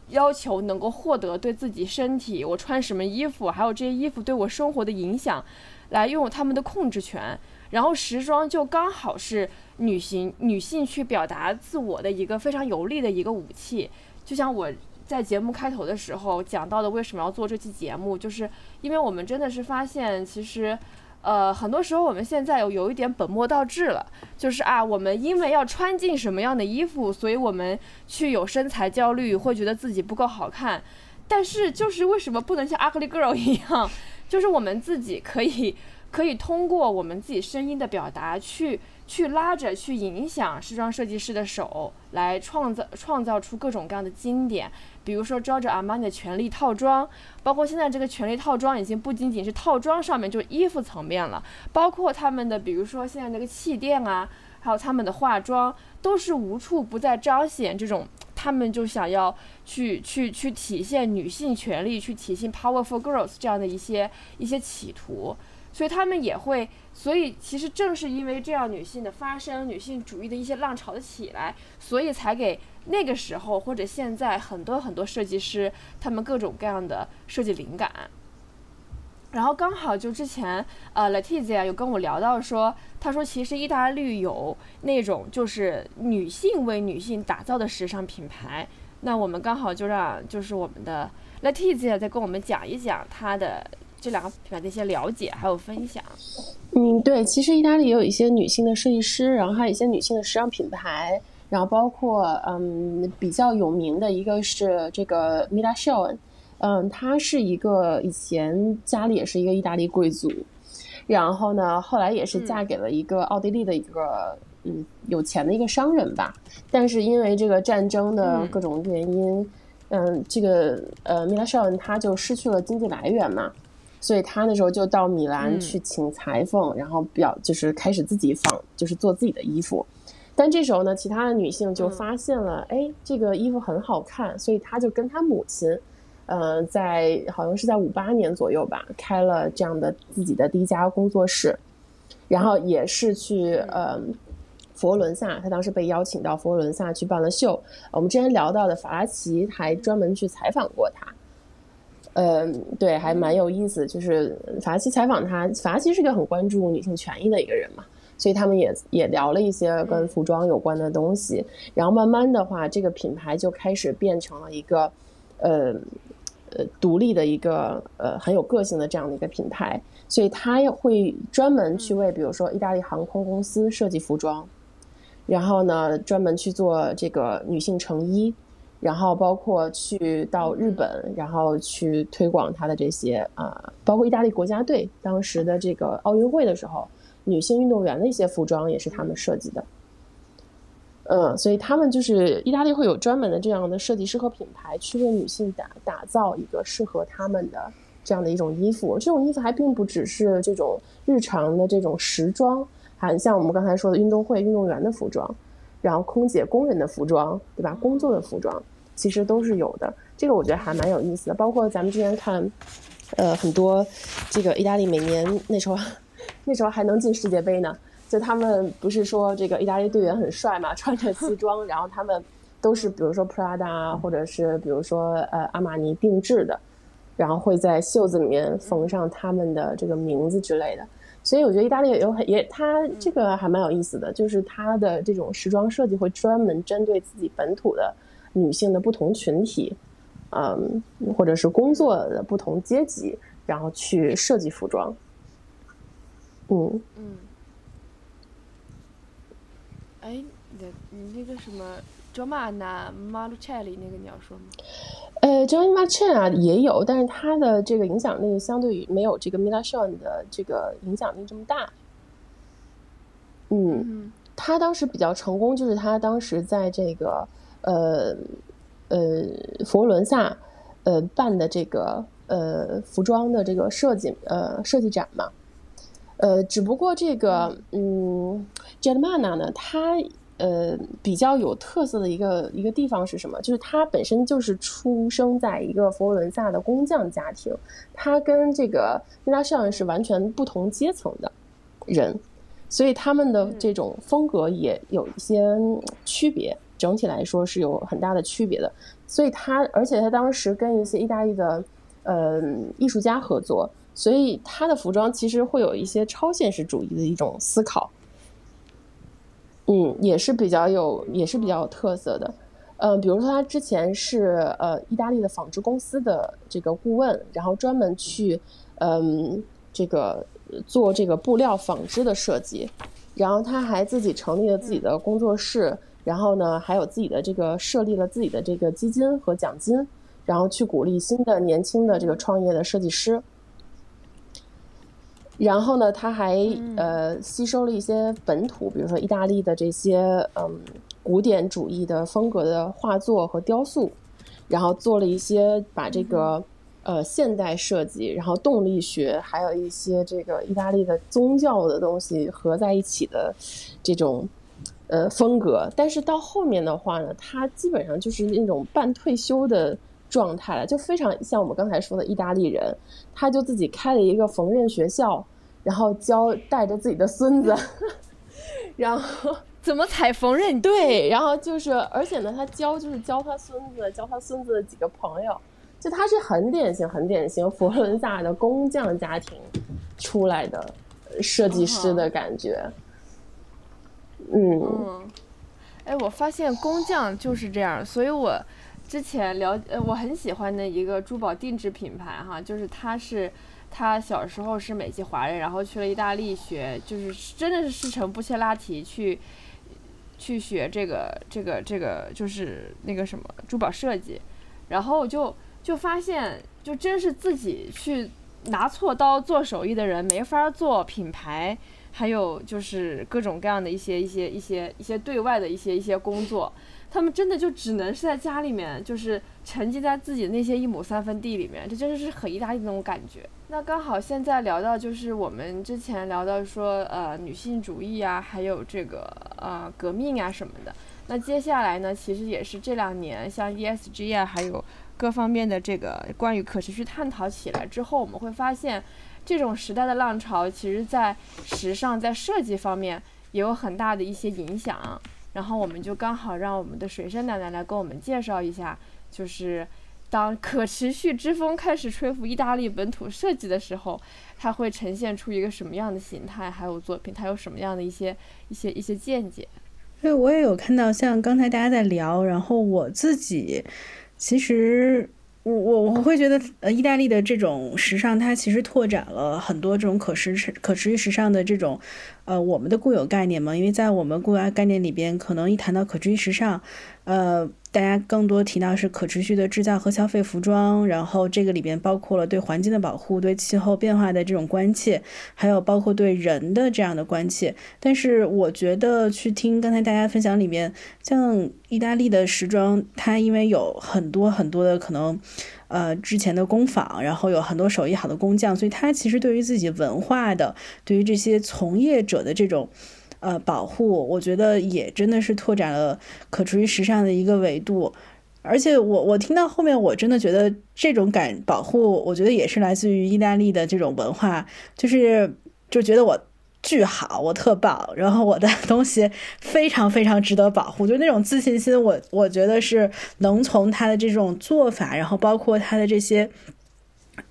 B: 要求能够获得对自己身体我穿什么衣服，还有这些衣服对我生活的影响，来拥有他们的控制权。然后时装就刚好是女性女性去表达自我的一个非常有力的一个武器。就像我在节目开头的时候讲到的，为什么要做这期节目，就是因为我们真的是发现，其实。呃，很多时候我们现在有有一点本末倒置了，就是啊，我们因为要穿进什么样的衣服，所以我们去有身材焦虑，会觉得自己不够好看。但是就是为什么不能像 Ugly Girl 一样，就是我们自己可以可以通过我们自己声音的表达，去去拉着去影响时装设计师的手，来创造创造出各种各样的经典。比如说 Giorgio Armani 的权力套装，包括现在这个权力套装已经不仅仅是套装上面，就衣服层面了，包括他们的，比如说现在这个气垫啊，还有他们的化妆，都是无处不在彰显这种，他们就想要去去去体现女性权利，去体现 powerful girls 这样的一些一些企图。所以他们也会，所以其实正是因为这样女性的发生，女性主义的一些浪潮的起来，所以才给那个时候或者现在很多很多设计师他们各种各样的设计灵感。然后刚好就之前呃 Letizia 有跟我聊到说，他说其实意大利有那种就是女性为女性打造的时尚品牌，那我们刚好就让就是我们的 Letizia 再跟我们讲一讲她的这两个品牌的一些了解还有分享。
C: 嗯，对，其实意大利也有一些女性的设计师，然后还有一些女性的时尚品牌，然后包括嗯比较有名的一个是这个 Mila s h o n 嗯，她是一个以前家里也是一个意大利贵族，然后呢，后来也是嫁给了一个奥地利的一个嗯有钱的一个商人吧。但是因为这个战争的各种原因，嗯，这个呃米拉绍恩她就失去了经济来源嘛，所以他那时候就到米兰去请裁缝，然后表就是开始自己仿，就是做自己的衣服。但这时候呢，其他的女性就发现了，哎，这个衣服很好看，所以她就跟她母亲。呃，在好像是在五八年左右吧，开了这样的自己的第一家工作室，然后也是去呃佛罗伦萨，她当时被邀请到佛罗伦萨去办了秀。我们之前聊到的法拉奇还专门去采访过他，嗯，对，还蛮有意思。就是法拉奇采访他，法拉奇是个很关注女性权益的一个人嘛，所以他们也也聊了一些跟服装有关的东西。然后慢慢的话，这个品牌就开始变成了一个呃。呃，独立的一个呃很有个性的这样的一个品牌，所以他会专门去为比如说意大利航空公司设计服装，然后呢专门去做这个女性成衣，然后包括去到日本，然后去推广他的这些啊，包括意大利国家队当时的这个奥运会的时候，女性运动员的一些服装也是他们设计的。嗯，所以他们就是意大利会有专门的这样的设计师和品牌去为女性打打造一个适合他们的这样的一种衣服。这种衣服还并不只是这种日常的这种时装，还像我们刚才说的运动会运动员的服装，然后空姐工人的服装，对吧？工作的服装其实都是有的。这个我觉得还蛮有意思的。包括咱们之前看，呃，很多这个意大利每年那时候 那时候还能进世界杯呢。就他们不是说这个意大利队员很帅嘛，穿着西装，然后他们都是比如说 Prada 啊，或者是比如说呃阿玛尼定制的，然后会在袖子里面缝上他们的这个名字之类的。所以我觉得意大利有很也，它这个还蛮有意思的，就是它的这种时装设计会专门针对自己本土的女性的不同群体，嗯，或者是工作的不同阶级，然后去设计服装。嗯
B: 嗯。哎，你你那个什么 Giovanna Marcelli 那个你要说吗？
C: 呃，Giovanna Marcelli 也有，但是他的这个影响力相对于没有这个 Mila s h o n 的这个影响力这么大。嗯，他当时比较成功，就是他当时在这个呃呃佛罗伦萨呃办的这个呃服装的这个设计呃设计展嘛。呃，只不过这个，嗯 j e d m a n a 呢，他呃比较有特色的一个一个地方是什么？就是他本身就是出生在一个佛罗伦萨的工匠家庭，他跟这个米拉尚是完全不同阶层的人，所以他们的这种风格也有一些区别，整体来说是有很大的区别的。所以他，而且他当时跟一些意大利的呃艺术家合作。所以他的服装其实会有一些超现实主义的一种思考，嗯，也是比较有，也是比较有特色的。嗯，比如说他之前是呃意大利的纺织公司的这个顾问，然后专门去嗯这个做这个布料纺织的设计，然后他还自己成立了自己的工作室，然后呢还有自己的这个设立了自己的这个基金和奖金，然后去鼓励新的年轻的这个创业的设计师。然后呢，他还呃吸收了一些本土，比如说意大利的这些嗯古典主义的风格的画作和雕塑，然后做了一些把这个呃现代设计，然后动力学，还有一些这个意大利的宗教的东西合在一起的这种呃风格。但是到后面的话呢，他基本上就是那种半退休的状态了，就非常像我们刚才说的意大利人，他就自己开了一个缝纫学校。然后教带着自己的孙子，然后
B: 怎么踩缝纫机？
C: 对，然后就是，而且呢，他教就是教他孙子，教他孙子的几个朋友，就他是很典型、很典型佛罗伦萨的工匠家庭出来的设计师的感觉。嗯，
B: 嗯，哎，我发现工匠就是这样，所以我之前了呃，我很喜欢的一个珠宝定制品牌哈，就是他是他小时候是美籍华人，然后去了意大利学，就是真的是师承布切拉提去去学这个这个这个就是那个什么珠宝设计，然后就就发现就真是自己去拿错刀做手艺的人没法做品牌。还有就是各种各样的一些一些一些一些对外的一些一些工作，他们真的就只能是在家里面，就是沉浸在自己的那些一亩三分地里面，这真的是很意大利那种感觉。那刚好现在聊到就是我们之前聊到说呃女性主义啊，还有这个呃革命啊什么的。那接下来呢，其实也是这两年像 ESG 啊，还有各方面的这个关于可持续探讨起来之后，我们会发现。这种时代的浪潮，其实，在时尚、在设计方面也有很大的一些影响。然后，我们就刚好让我们的水生奶奶来给我们介绍一下，就是当可持续之风开始吹拂意大利本土设计的时候，它会呈现出一个什么样的形态，还有作品，它有什么样的一些一些一些见解。
D: 对，我也有看到，像刚才大家在聊，然后我自己其实。我我我会觉得，呃，意大利的这种时尚，它其实拓展了很多这种可持可持续时尚的这种，呃，我们的固有概念嘛。因为在我们固有概念里边，可能一谈到可持续时尚，呃。大家更多提到是可持续的制造和消费服装，然后这个里边包括了对环境的保护、对气候变化的这种关切，还有包括对人的这样的关切。但是我觉得去听刚才大家分享里面，像意大利的时装，它因为有很多很多的可能，呃，之前的工坊，然后有很多手艺好的工匠，所以它其实对于自己文化的，对于这些从业者的这种。呃，保护我觉得也真的是拓展了可持续时尚的一个维度，而且我我听到后面，我真的觉得这种感保护，我觉得也是来自于意大利的这种文化，就是就觉得我巨好，我特棒，然后我的东西非常非常值得保护，就那种自信心，我我觉得是能从他的这种做法，然后包括他的这些。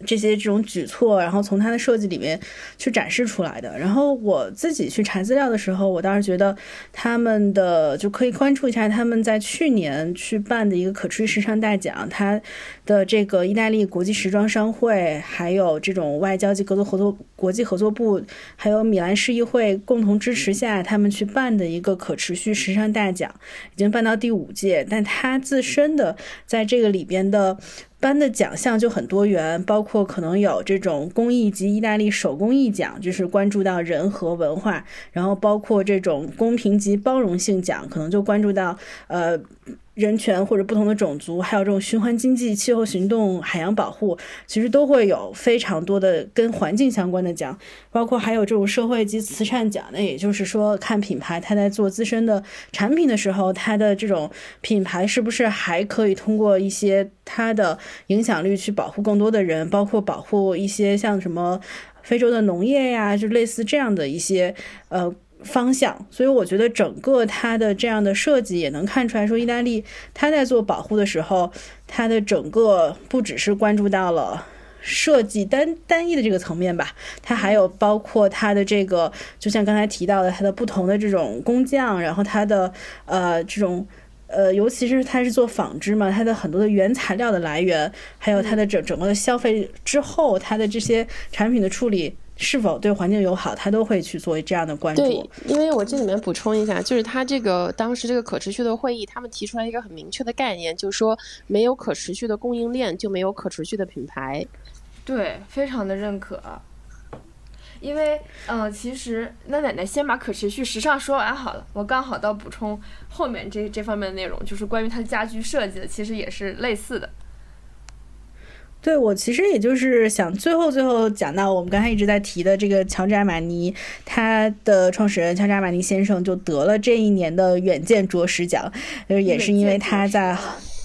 D: 这些这种举措，然后从他的设计里面去展示出来的。然后我自己去查资料的时候，我倒是觉得他们的就可以关注一下他们在去年去办的一个可持续时尚大奖，他的这个意大利国际时装商会，还有这种外交及合作合作国际合作部，还有米兰市议会共同支持下，他们去办的一个可持续时尚大奖，已经办到第五届。但它自身的在这个里边的。颁的奖项就很多元，包括可能有这种工艺及意大利手工艺奖，就是关注到人和文化；然后包括这种公平及包容性奖，可能就关注到呃。人权或者不同的种族，还有这种循环经济、气候行动、海洋保护，其实都会有非常多的跟环境相关的奖，包括还有这种社会及慈善奖。那也就是说，看品牌它在做自身的产品的时候，它的这种品牌是不是还可以通过一些它的影响力去保护更多的人，包括保护一些像什么非洲的农业呀，就类似这样的一些呃。方向，所以我觉得整个它的这样的设计也能看出来说，意大利它在做保护的时候，它的整个不只是关注到了设计单单一的这个层面吧，它还有包括它的这个，就像刚才提到的，它的不同的这种工匠，然后它的呃这种呃，尤其是它是做纺织嘛，它的很多的原材料的来源，还有它的整整个的消费之后，它的这些产品的处理。是否对环境友好，他都会去做这样的关注。
C: 对，因为我这里面补充一下，就是他这个当时这个可持续的会议，他们提出来一个很明确的概念，就是说没有可持续的供应链，就没有可持续的品牌。
B: 对，非常的认可。因为，嗯，其实那奶奶先把可持续时尚说完好了，我刚好到补充后面这这方面的内容，就是关于它的家居设计的，其实也是类似的。
D: 对我其实也就是想最后最后讲到我们刚才一直在提的这个乔治阿玛尼，他的创始人乔治阿玛尼先生就得了这一年的远见卓识奖，就是也是因为他在。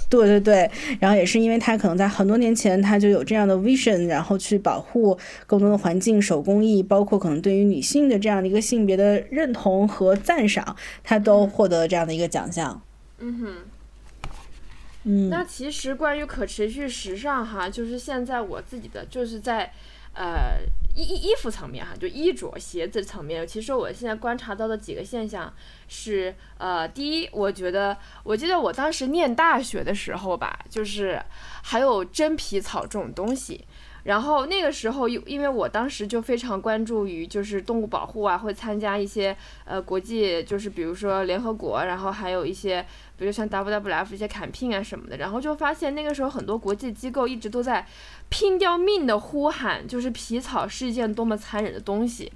D: 对对对，然后也是因为他可能在很多年前他就有这样的 vision，然后去保护更多的环境、手工艺，包括可能对于女性的这样的一个性别的认同和赞赏，他都获得了这样的一个奖项。
B: 嗯哼。那其实关于可持续时尚哈，就是现在我自己的就是在，呃衣衣衣服层面哈，就衣着、鞋子层面，其实我现在观察到的几个现象是，呃，第一，我觉得我记得我当时念大学的时候吧，就是还有真皮草这种东西。然后那个时候，因因为我当时就非常关注于就是动物保护啊，会参加一些呃国际，就是比如说联合国，然后还有一些比如像 WWF 一些 campaign 啊什么的，然后就发现那个时候很多国际机构一直都在拼掉命的呼喊，就是皮草是一件多么残忍的东西。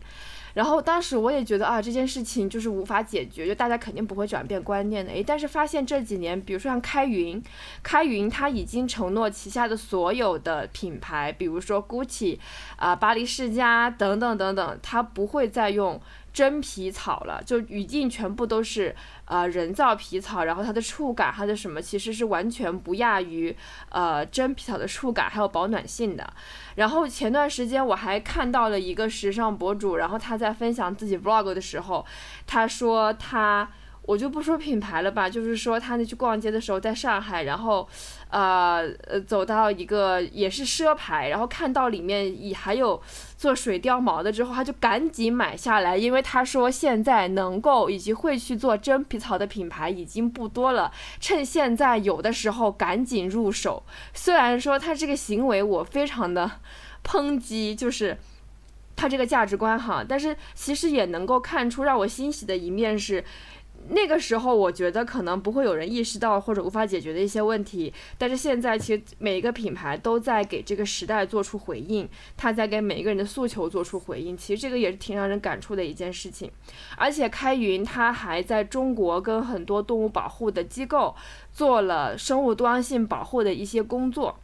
B: 然后当时我也觉得啊，这件事情就是无法解决，就大家肯定不会转变观念的。诶，但是发现这几年，比如说像开云，开云它已经承诺旗下的所有的品牌，比如说 GUCCI 啊、巴黎世家等等等等，它不会再用真皮草了，就语境全部都是呃人造皮草，然后它的触感，它的什么其实是完全不亚于呃真皮草的触感还有保暖性的。然后前段时间我还看到了一个时尚博主，然后他在分享自己 vlog 的时候，他说他我就不说品牌了吧，就是说他那去逛街的时候在上海，然后呃呃走到一个也是奢牌，然后看到里面也还有做水貂毛的之后，他就赶紧买下来，因为他说现在能够以及会去做真皮草的品牌已经不多了，趁现在有的时候赶紧入手。虽然说他这个行为我非常的 抨击，就是他这个价值观哈，但是其实也能够看出让我欣喜的一面是。那个时候，我觉得可能不会有人意识到或者无法解决的一些问题，但是现在其实每一个品牌都在给这个时代做出回应，他在给每一个人的诉求做出回应，其实这个也是挺让人感触的一件事情。而且开云它还在中国跟很多动物保护的机构做了生物多样性保护的一些工作。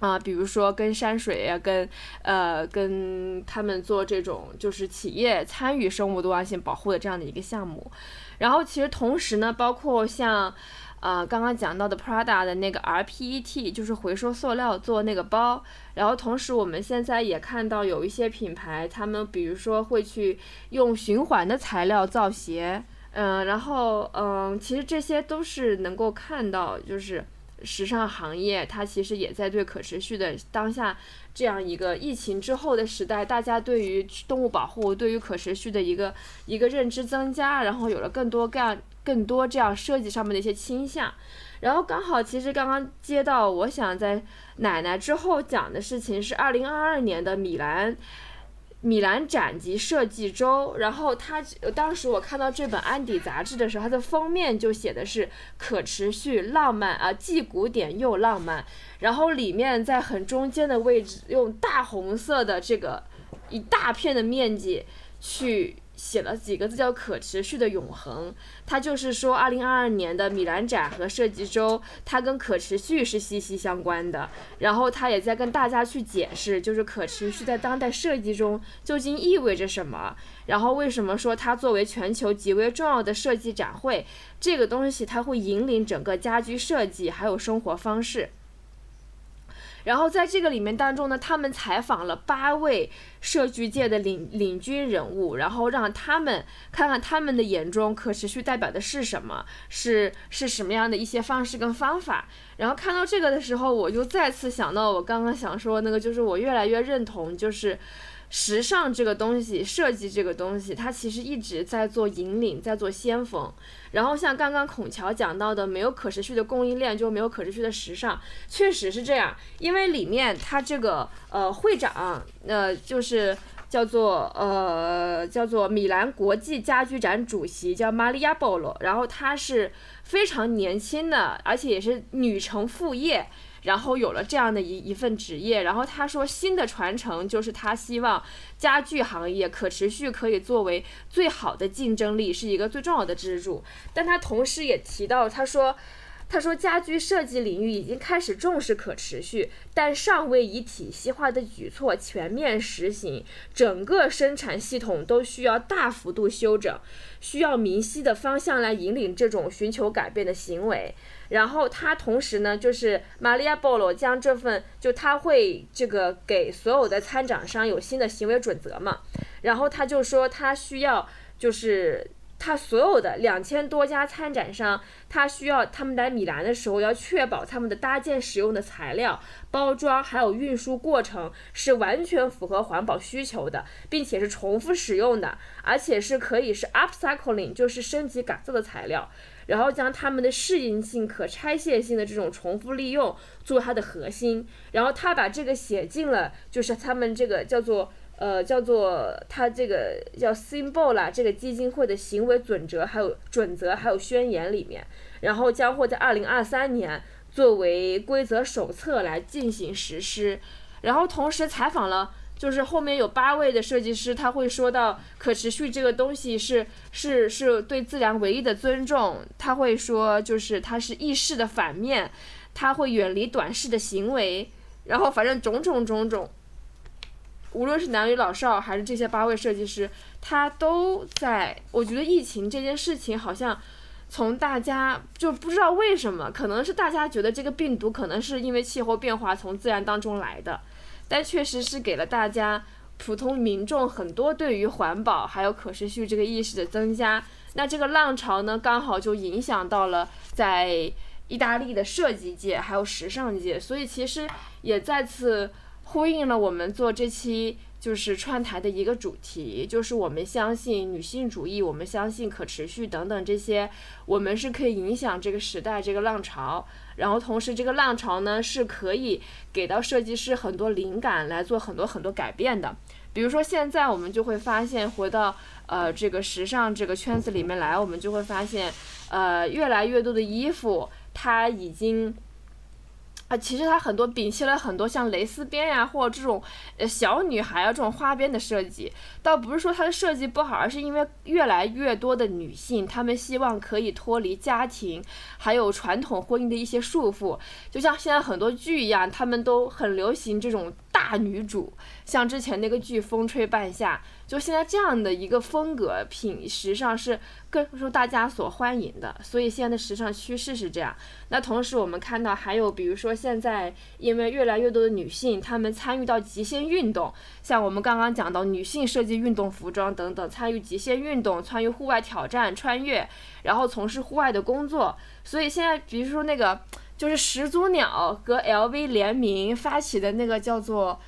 B: 啊，比如说跟山水呀、跟呃跟他们做这种就是企业参与生物多样性保护的这样的一个项目，然后其实同时呢，包括像呃刚刚讲到的 Prada 的那个 RPET，就是回收塑料做那个包，然后同时我们现在也看到有一些品牌，他们比如说会去用循环的材料造鞋，嗯、然后嗯、其实这些都是能够看到就是。时尚行业它其实也在对可持续的当下这样一个疫情之后的时代，大家对于动物保护、对于可持续的一个一个认知增加，然后有了更多各样更多这样设计上面的一些倾向。然后刚好其实刚刚接到我想在奶奶之后讲的事情是二零二二年的米兰。米兰展及设计周，然后他当时我看到这本安迪杂志的时候，它的封面就写的是可持续、浪漫啊，既古典又浪漫。然后里面在很中间的位置，用大红色的这个一大片的面积去写了几个字，叫“可持续的永恒”。它就是说，二零二二年的米兰展和设计周，它跟可持续是息息相关的。然后他也在跟大家去解释，就是可持续在当代设计中究竟意味着什么。然后为什么说它作为全球极为重要的设计展会，这个东西它会引领整个家居设计还有生活方式。然后在这个里面当中呢，他们采访了八位社区界的领领军人物，然后让他们看看他们的眼中可持续代表的是什么，是是什么样的一些方式跟方法。然后看到这个的时候，我就再次想到我刚刚想说那个，就是我越来越认同，就是。时尚这个东西，设计这个东西，它其实一直在做引领，在做先锋。然后像刚刚孔乔讲到的，没有可持续的供应链就没有可持续的时尚，确实是这样。因为里面它这个呃会长，呃就是叫做呃叫做米兰国际家居展主席，叫玛利亚·波罗。然后她是非常年轻的，而且也是女承父业。然后有了这样的一一份职业，然后他说新的传承就是他希望家具行业可持续可以作为最好的竞争力，是一个最重要的支柱。但他同时也提到，他说，他说，家居设计领域已经开始重视可持续，但尚未以体系化的举措全面实行。整个生产系统都需要大幅度修整，需要明晰的方向来引领这种寻求改变的行为。然后他同时呢，就是玛利亚·波罗将这份，就他会这个给所有的参展商有新的行为准则嘛。然后他就说，他需要就是。他所有的两千多家参展商，他需要他们来米兰的时候，要确保他们的搭建使用的材料、包装还有运输过程是完全符合环保需求的，并且是重复使用的，而且是可以是 upcycling，就是升级改造的材料，然后将它们的适应性、可拆卸性的这种重复利用作为它的核心，然后他把这个写进了，就是他们这个叫做。呃，叫做它这个叫 symbol 啦，这个基金会的行为准则还有准则还有宣言里面，然后将会在二零二三年作为规则手册来进行实施。然后同时采访了，就是后面有八位的设计师，他会说到可持续这个东西是是是对自然唯一的尊重，他会说就是它是意识的反面，它会远离短视的行为，然后反正种种种种。无论是男女老少，还是这些八位设计师，他都在。我觉得疫情这件事情，好像从大家就不知道为什么，可能是大家觉得这个病毒可能是因为气候变化从自然当中来的，但确实是给了大家普通民众很多对于环保还有可持续这个意识的增加。那这个浪潮呢，刚好就影响到了在意大利的设计界还有时尚界，所以其实也再次。呼应了我们做这期就是串台的一个主题，就是我们相信女性主义，我们相信可持续等等这些，我们是可以影响这个时代这个浪潮，然后同时这个浪潮呢是可以给到设计师很多灵感来做很多很多改变的。比如说现在我们就会发现，回到呃这个时尚这个圈子里面来，我们就会发现，呃越来越多的衣服它已经。其实它很多摒弃了很多像蕾丝边呀，或者这种呃小女孩啊这种花边的设计，倒不是说它的设计不好，而是因为越来越多的女性，她们希望可以脱离家庭还有传统婚姻的一些束缚，就像现在很多剧一样，他们都很流行这种大女主，像之前那个剧《风吹半夏》。就现在这样的一个风格品时尚是更受大家所欢迎的，所以现在的时尚趋势是这样。那同时我们看到还有，比如说现在因为越来越多的女性她们参与到极限运动，像我们刚刚讲到女性设计运动服装等等，参与极限运动，参与户外挑战、穿越，然后从事户外的工作。所以现在比如说那个就是始祖鸟和 LV 联名发起的那个叫做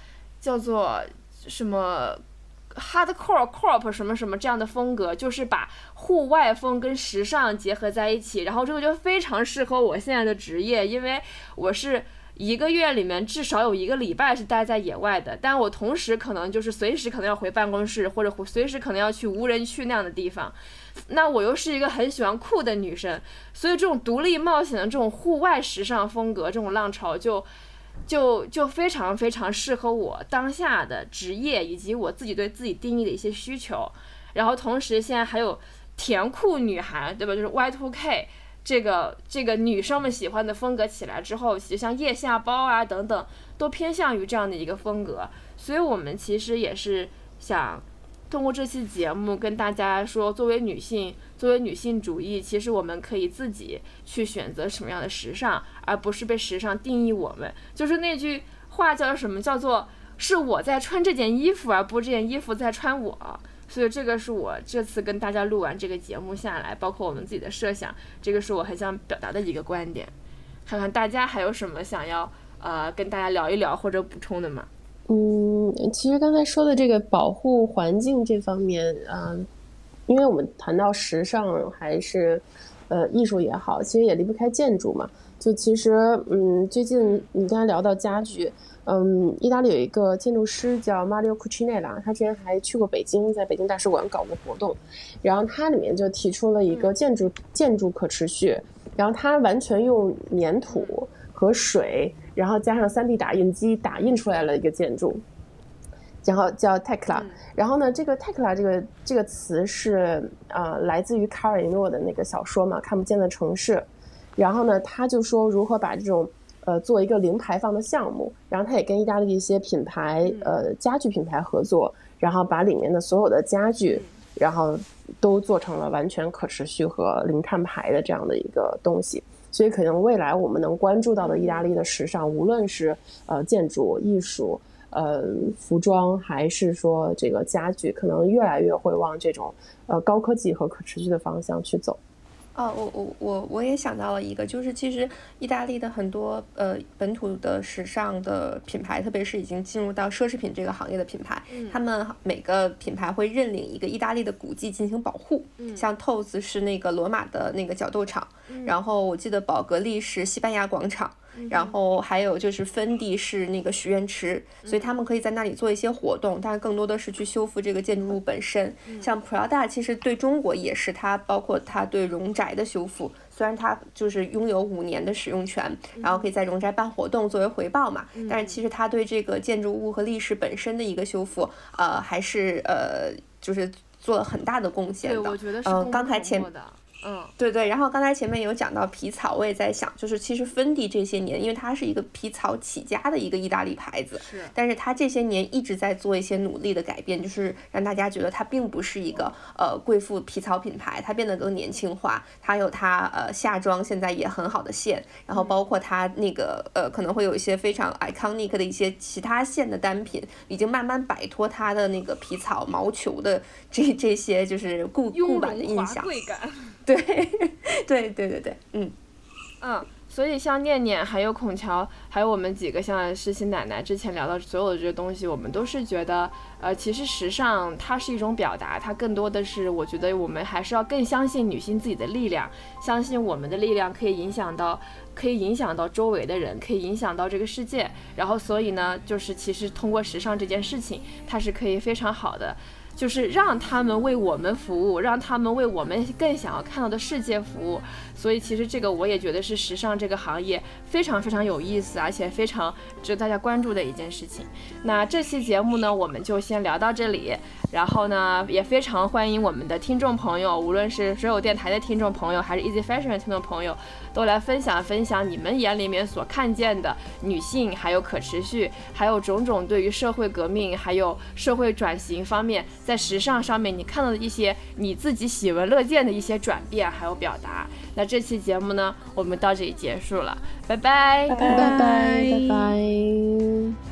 B: 叫做什么？Hardcore Corp 什么什么这样的风格，就是把户外风跟时尚结合在一起，然后这个就非常适合我现在的职业，因为我是一个月里面至少有一个礼拜是待在野外的，但我同时可能就是随时可能要回办公室，或者随时可能要去无人区那样的地方，那我又是一个很喜欢酷的女生，所以这种独立冒险的这种户外时尚风格，这种浪潮就。就就非常非常适合我当下的职业以及我自己对自己定义的一些需求，然后同时现在还有甜酷女孩，对吧？就是 Y2K 这个这个女生们喜欢的风格起来之后，其实像腋下包啊等等，都偏向于这样的一个风格，所以我们其实也是想。通过这期节目跟大家说，作为女性，作为女性主义，其实我们可以自己去选择什么样的时尚，而不是被时尚定义我们。就是那句话叫什么？叫做是我在穿这件衣服，而不是这件衣服在穿我。所以这个是我这次跟大家录完这个节目下来，包括我们自己的设想，这个是我很想表达的一个观点。看看大家还有什么想要呃跟大家聊一聊或者补充的吗？
C: 嗯，其实刚才说的这个保护环境这方面啊，因为我们谈到时尚还是呃艺术也好，其实也离不开建筑嘛。就其实嗯，最近你刚才聊到家具，嗯，意大利有一个建筑师叫 Mario Cucinella，他之前还去过北京，在北京大使馆搞过活动，然后他里面就提出了一个建筑建筑可持续，然后他完全用粘土和水。然后加上 3D 打印机打印出来了一个建筑，然后叫 Tekla。然后呢，这个 Tekla 这个这个词是呃来自于卡尔维诺的那个小说嘛，《看不见的城市》。然后呢，他就说如何把这种呃做一个零排放的项目，然后他也跟意大利一些品牌呃家具品牌合作，然后把里面的所有的家具，然后都做成了完全可持续和零碳排的这样的一个东西。所以可能未来我们能关注到的意大利的时尚，无论是呃建筑艺术。呃，服装还是说这个家具，可能越来越会往这种呃高科技和可持续的方向去走。
E: 哦，我我我我也想到了一个，就是其实意大利的很多呃本土的时尚的品牌，特别是已经进入到奢侈品这个行业的品牌，他们每个品牌会认领一个意大利的古迹进行保护。像 TOS 是那个罗马的那个角斗场，然后我记得宝格丽是西班牙广场。然后还有就是芬迪是那个许愿池，所以他们可以在那里做一些活动，但是更多的是去修复这个建筑物本身。像普拉达其实对中国也是，它包括它对荣宅的修复，虽然它就是拥有五年的使用权，然后可以在荣宅办活动作为回报嘛，但是其实它对这个建筑物和历史本身的一个修复，呃，还是呃就是做了很大的贡献的。
B: 对，我觉得是
E: 嗯，刚才前
B: 的。嗯，
E: 对对，然后刚才前面有讲到皮草，我也在想，就是其实芬迪这些年，因为它是一个皮草起家的一个意大利牌子，
B: 是，
E: 但是它这些年一直在做一些努力的改变，就是让大家觉得它并不是一个呃贵妇皮草品牌，它变得更年轻化，它有它呃夏装现在也很好的线，然后包括它那个呃可能会有一些非常 iconic 的一些其他线的单品，已经慢慢摆脱它的那个皮草毛球的这这些就是固固板的印象。对，对对对对，嗯
B: 嗯，所以像念念，还有孔乔，还有我们几个像诗欣奶奶之前聊到所有的这些东西，我们都是觉得，呃，其实时尚它是一种表达，它更多的是我觉得我们还是要更相信女性自己的力量，相信我们的力量可以影响到，可以影响到周围的人，可以影响到这个世界。然后所以呢，就是其实通过时尚这件事情，它是可以非常好的。就是让他们为我们服务，让他们为我们更想要看到的世界服务。所以其实这个我也觉得是时尚这个行业非常非常有意思，而且非常值得大家关注的一件事情。那这期节目呢，我们就先聊到这里。然后呢，也非常欢迎我们的听众朋友，无论是所有电台的听众朋友，还是 Easy Fashion 的听众朋友，都来分享分享你们眼里面所看见的女性，还有可持续，还有种种对于社会革命，还有社会转型方面，在时尚上面你看到的一些你自己喜闻乐见的一些转变，还有表达。那这期节目呢，我们到这里结束了，拜拜，
C: 拜拜，拜拜。